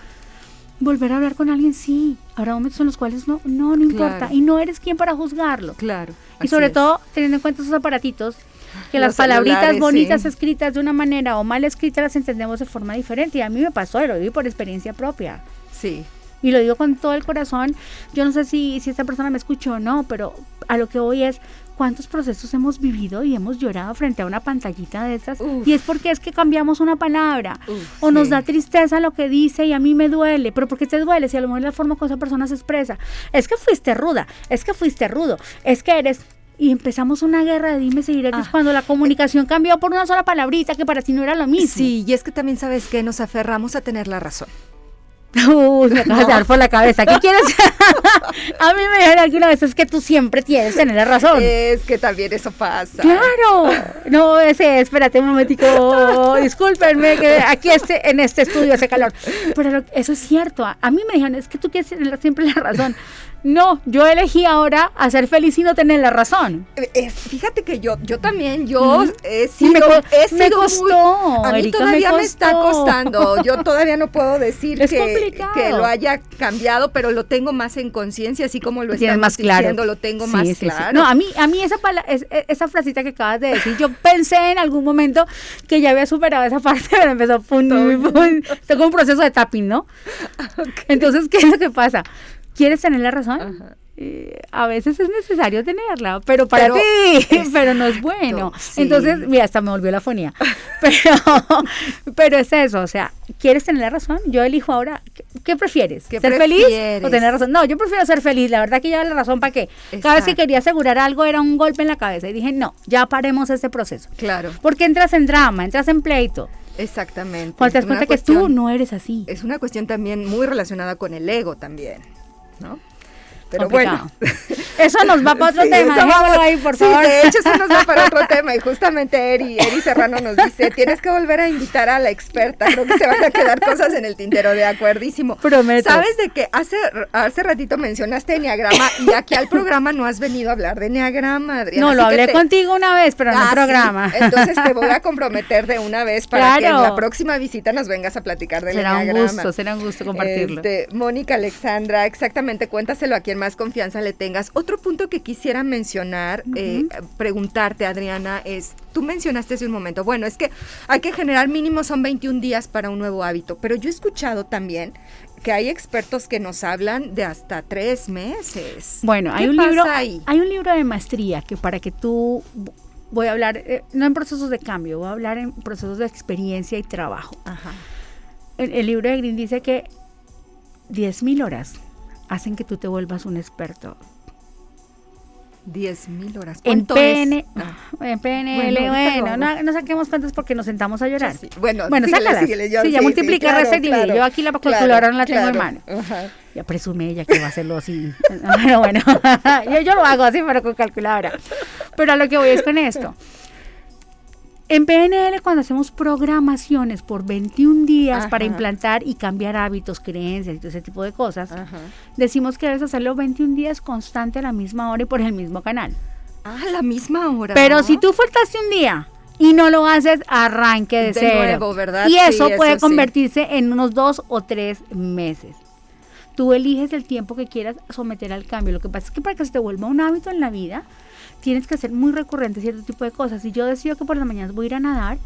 volver a hablar con alguien, sí. Habrá momentos en los cuales no, no, no importa. Y no eres quien para juzgarlo. Claro. Y sobre todo, teniendo en cuenta esos aparatitos, que las palabritas bonitas escritas de una manera o mal escritas las entendemos de forma diferente. Y a mí me pasó, lo viví por experiencia propia. Sí y lo digo con todo el corazón, yo no sé si, si esta persona me escuchó o no, pero a lo que voy es cuántos procesos hemos vivido y hemos llorado frente a una pantallita de esas y es porque es que cambiamos una palabra. O nos da tristeza lo que dice y a mí me duele, pero ¿por qué te duele? Si a lo mejor la forma como esa persona se expresa, es que fuiste ruda, es que fuiste rudo, es que eres y empezamos una guerra de dime y es cuando la comunicación cambió por una sola palabrita que para ti no era lo mismo. Sí, y es que también sabes que nos aferramos a tener la razón. Uy, me acabas de dar por la cabeza. ¿Qué quieres? a mí me dijeron alguna vez es que tú siempre tienes tener la razón. Es que también eso pasa. Claro. No, ese, espérate un momentico. Discúlpenme que aquí este, en este estudio hace calor. Pero eso es cierto. A, mí me dijeron, es que tú quieres tener siempre la razón. No, yo elegí ahora a ser feliz y no tener la razón. Eh, fíjate que yo, yo también, yo he sido, me, costó, a mí todavía me, está costando. Yo todavía no puedo decir que, que, lo haya cambiado, pero lo tengo más en conciencia, así como lo estás más diciendo, lo tengo más claro. No, a mí, a mí esa e, esa frasita que acabas de decir, yo pensé en algún momento que ya había superado esa parte, pero empezó pum, pum, pum, Tengo un proceso de tapping, ¿no? Entonces, ¿qué es lo que pasa? ¿Quieres tener la razón? Eh, a veces es necesario tenerla, pero para ti, pero no es bueno. Entonces, mira, hasta me volvió la fonía. Pero, pero es eso, o sea, ¿quieres tener la razón? Yo elijo ahora, ¿qué, prefieres? ¿Ser feliz o tener razón? No, yo prefiero ser feliz, la verdad que ya la razón para qué. Cada vez que quería asegurar algo era un golpe en la cabeza y dije, no, ya paremos ese proceso. Claro. Porque entras en drama, entras en pleito. Exactamente. Cuando te das cuenta que tú no eres así. Es una cuestión también muy relacionada con el ego también. ¿No? Pero bueno, eso nos va para otro tema. ahí, por favor. de hecho, eso nos va para otro tema. Y justamente Eri, Eri Serrano nos dice: Tienes que volver a invitar a la experta. Creo que se van a quedar cosas en el tintero, de acuerdísimo. Prometo. Sabes de que hace, hace ratito mencionaste Enneagrama y aquí al programa no has venido a hablar de Enneagrama, Adriana. No, lo hablé contigo una vez, pero no ah, programa. Entonces te voy a comprometer de una vez para que en la próxima visita nos vengas a platicar del será Enneagrama. Será un gusto, será un gusto compartirlo. Este, Mónica Alexandra, exactamente, cuéntaselo aquí en más confianza le tengas. Otro punto que quisiera mencionar, eh, preguntarte, Adriana, es, tú mencionaste hace un momento, bueno, es que hay que generar mínimo son 21 días para un nuevo hábito, pero yo he escuchado también que hay expertos que nos hablan de hasta tres meses. Bueno, hay un libro, ahí? hay un libro de maestría que para que tú voy a hablar, eh, no en procesos de cambio, voy a hablar en procesos de experiencia y trabajo. Ajá. El, el libro de Green dice que 10.000 horas hacen que tú te vuelvas un experto. 10 mil horas. En, PN, ah. en PNL, bueno, no, saquemos cuentas porque nos sentamos a llorar. Bueno, bueno sácala. sí, ya multiplica, sí, Yo aquí la calculadora no la tengo en mano. Ya presume ella que va a hacerlo así. pero bueno, yo, yo, lo hago así, pero con calculadora. Pero a lo que voy es con esto. En PNL, cuando hacemos programaciones por 21 días para implantar y cambiar hábitos, creencias y todo ese tipo de cosas, decimos que debes hacerlo 21 días constante a la misma hora y por el mismo canal. Ah, a la misma hora. Pero si tú faltaste un día y no lo haces, arranque de, de cero. Nuevo, ¿verdad? Y eso puede convertirse en unos dos o tres meses. Tú eliges el tiempo que quieras someter al cambio. Lo que pasa es que para que se te vuelva un hábito en la vida, tienes que hacer muy recurrente cierto tipo de cosas. Si yo decido que por las mañanas voy a ir a nadar,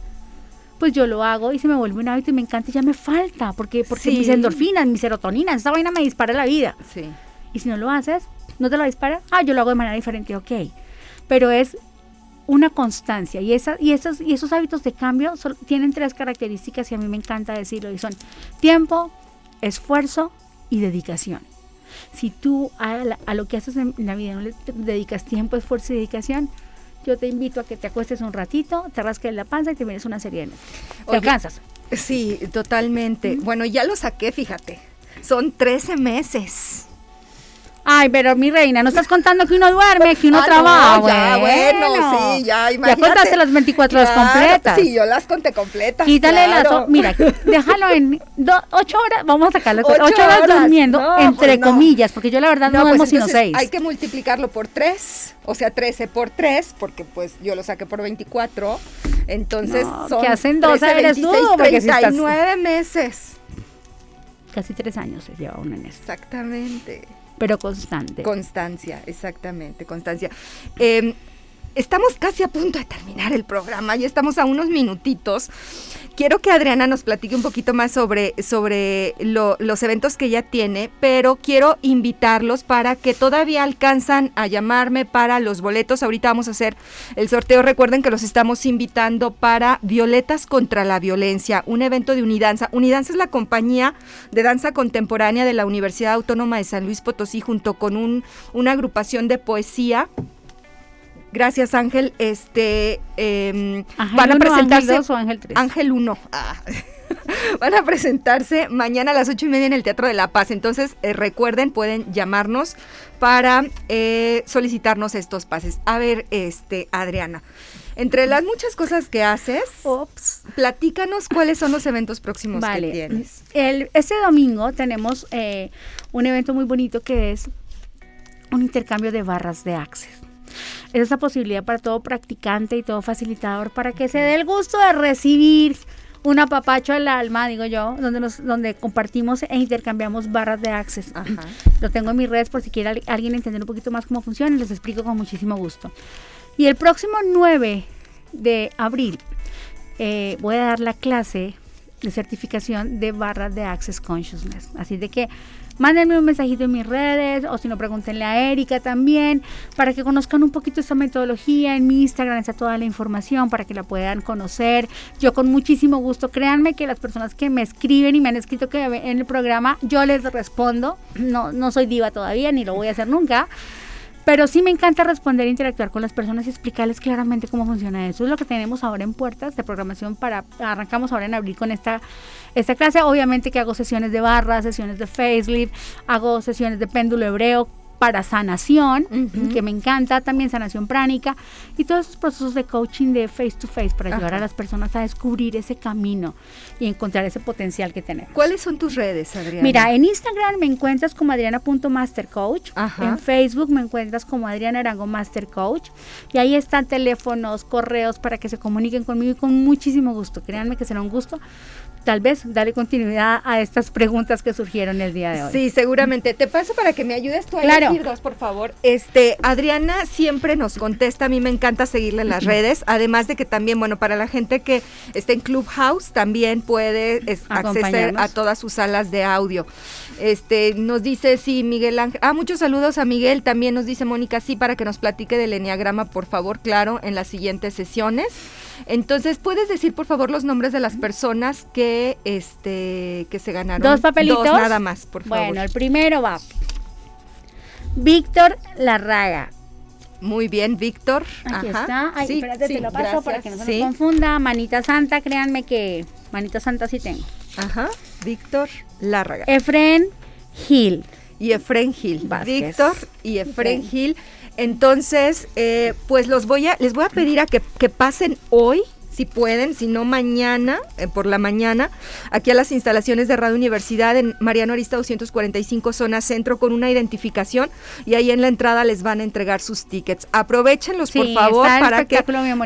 pues yo lo hago y se me vuelve un hábito y me encanta y ya me falta, porque, porque mis endorfinas, mis serotoninas, esa vaina me dispara la vida. Sí. Y si no lo haces, ¿No te lo dispara? Ah, yo lo hago de manera diferente, ok. Pero es una constancia y, esa, y, esos, y esos hábitos de cambio tienen tres características y a mí me encanta decirlo y son tiempo, esfuerzo y dedicación. Si tú a, lo que haces en la vida no le dedicas tiempo, esfuerzo y dedicación, yo te invito a que te acuestes un ratito, te rasques la panza y te vienes una serie de ¿Te alcanzas? Sí, totalmente. Bueno, ya lo saqué, fíjate. Son 13 meses. Ay, pero mi reina, no estás contando que uno duerme, que uno ah, trabaja. No, ya, bueno, sí, ya, imagínate. Ya contaste las 24 horas completas. Sí, yo las conté completas. Quítale las, mira, déjalo en 8 horas, vamos a sacarlo, 8 horas, durmiendo, entre pues comillas, porque yo la verdad no, duermo pues sino 6. Hay que multiplicarlo por 3, o sea, 13 por 3, porque pues yo lo saqué por 24, entonces son que hacen 12 eres 26, tú, 39 meses. Casi 3 años se lleva uno en eso. Exactamente pero constante. Constancia, exactamente, constancia. Em, estamos casi a punto de terminar el programa, ya estamos a unos minutitos. Quiero que Adriana nos platique un poquito más sobre, sobre los eventos que ella tiene, pero quiero invitarlos para que todavía alcanzan a llamarme para los boletos. Ahorita vamos a hacer el sorteo. Recuerden que los estamos invitando para Violetas contra la Violencia, un evento de Unidanza. Unidanza es la compañía de danza contemporánea de la Universidad Autónoma de San Luis Potosí junto con un, una agrupación de poesía Gracias, Ángel. Este eh, van a presentarse. Ángel 2 o Ángel 3? Ángel 1. Ah. van a presentarse mañana a las ocho y media en el Teatro de la Paz. Entonces, eh, recuerden, pueden llamarnos para eh, solicitarnos estos pases. A ver, este, Adriana. Entre las muchas cosas que haces, platícanos cuáles son los eventos próximos que tienes. El, este domingo tenemos eh, un evento muy bonito que es un intercambio de barras de Access es esa posibilidad para todo practicante y todo facilitador para que se dé el gusto de recibir un apapacho al alma, digo yo, donde nos, donde compartimos e intercambiamos barras de access. Lo tengo en mis redes por si quiere alguien entender un poquito más cómo funciona y les explico con muchísimo gusto. Y el próximo 9 de abril eh, voy a dar la clase de certificación de barras de Access Consciousness. Así de que Mándenme un mensajito en mis redes o si no, pregúntenle a Erika también para que conozcan un poquito esta metodología. En mi Instagram está toda la información para que la puedan conocer. Yo con muchísimo gusto, créanme que las personas que me escriben y me han escrito que en el programa, yo les respondo. No, no soy diva todavía ni lo voy a hacer nunca. Pero sí me encanta responder e interactuar con las personas y explicarles claramente cómo funciona eso. Es lo que tenemos ahora en puertas de programación para, arrancamos ahora en abril con esta, esta clase. Obviamente que hago sesiones de barra, sesiones de facelift, hago sesiones de péndulo hebreo, para sanación, que me encanta, también sanación pránica y todos esos procesos de coaching de face to face para ayudar a las personas a descubrir ese camino y encontrar ese potencial que tenemos. ¿Cuáles son tus redes, Adriana? Mira, en Instagram me encuentras como adriana.mastercoach, en Facebook me encuentras como Adriana Arango Master Coach y ahí están teléfonos, correos para que se comuniquen conmigo y con muchísimo gusto. Créanme que será un gusto tal vez darle continuidad a estas preguntas que surgieron el día de hoy. Sí, seguramente. Te paso para que me ayudes tú a elegir dos, por favor. Este, Adriana siempre nos contesta, a mí me encanta seguirle en las redes, además de que también, bueno, para la gente que está en Clubhouse, también puede acceder a todas sus salas de audio. Este, nos dice, sí, Miguel Ángel. Ah, muchos saludos a Miguel. También nos dice Mónica, sí, para que nos platique del Enneagrama, por favor, claro, en las siguientes sesiones. Entonces, ¿puedes decir, por favor, los nombres de las personas que, este, que se ganaron? Dos papelitos. Dos nada más, por favor. Bueno, el primero va. Víctor Larraga. Muy bien, Víctor. Aquí está. Ay, sí, espérate, te lo paso para que no se nos confunda. Manita Santa, créanme que Manita Santa sí tengo. Ajá. Víctor Larraga. Efren Gil. Y Efren Gil. Víctor y Efren Gil. Entonces, eh, pues los voy a, les voy a pedir a que, que pasen hoy si pueden, si no mañana, eh, por la mañana, aquí a las instalaciones de Radio Universidad en Mariano Arista 245, zona centro, con una identificación y ahí en la entrada les van a entregar sus tickets. Aprovechenlos, por favor, para que...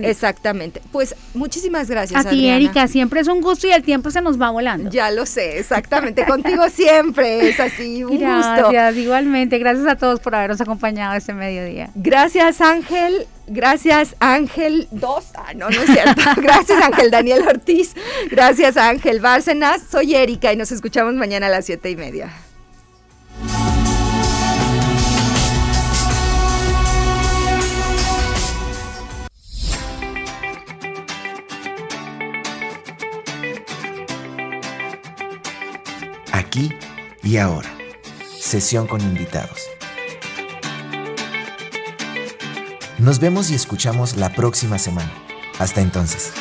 Exactamente. Pues muchísimas gracias. A ti, Erika, siempre es un gusto y el tiempo se nos va volando. Ya lo sé, exactamente. Contigo siempre es así, un gusto. Gracias, igualmente. Gracias a todos por habernos acompañado este mediodía. Gracias, Ángel. Gracias Ángel Dos, ah, no, no es cierto. Gracias Ángel Daniel Ortiz, gracias Ángel Bárcenas, soy Erika y nos escuchamos mañana a las siete y media. Aquí y ahora, sesión con invitados. Nos vemos y escuchamos la próxima semana. Hasta entonces.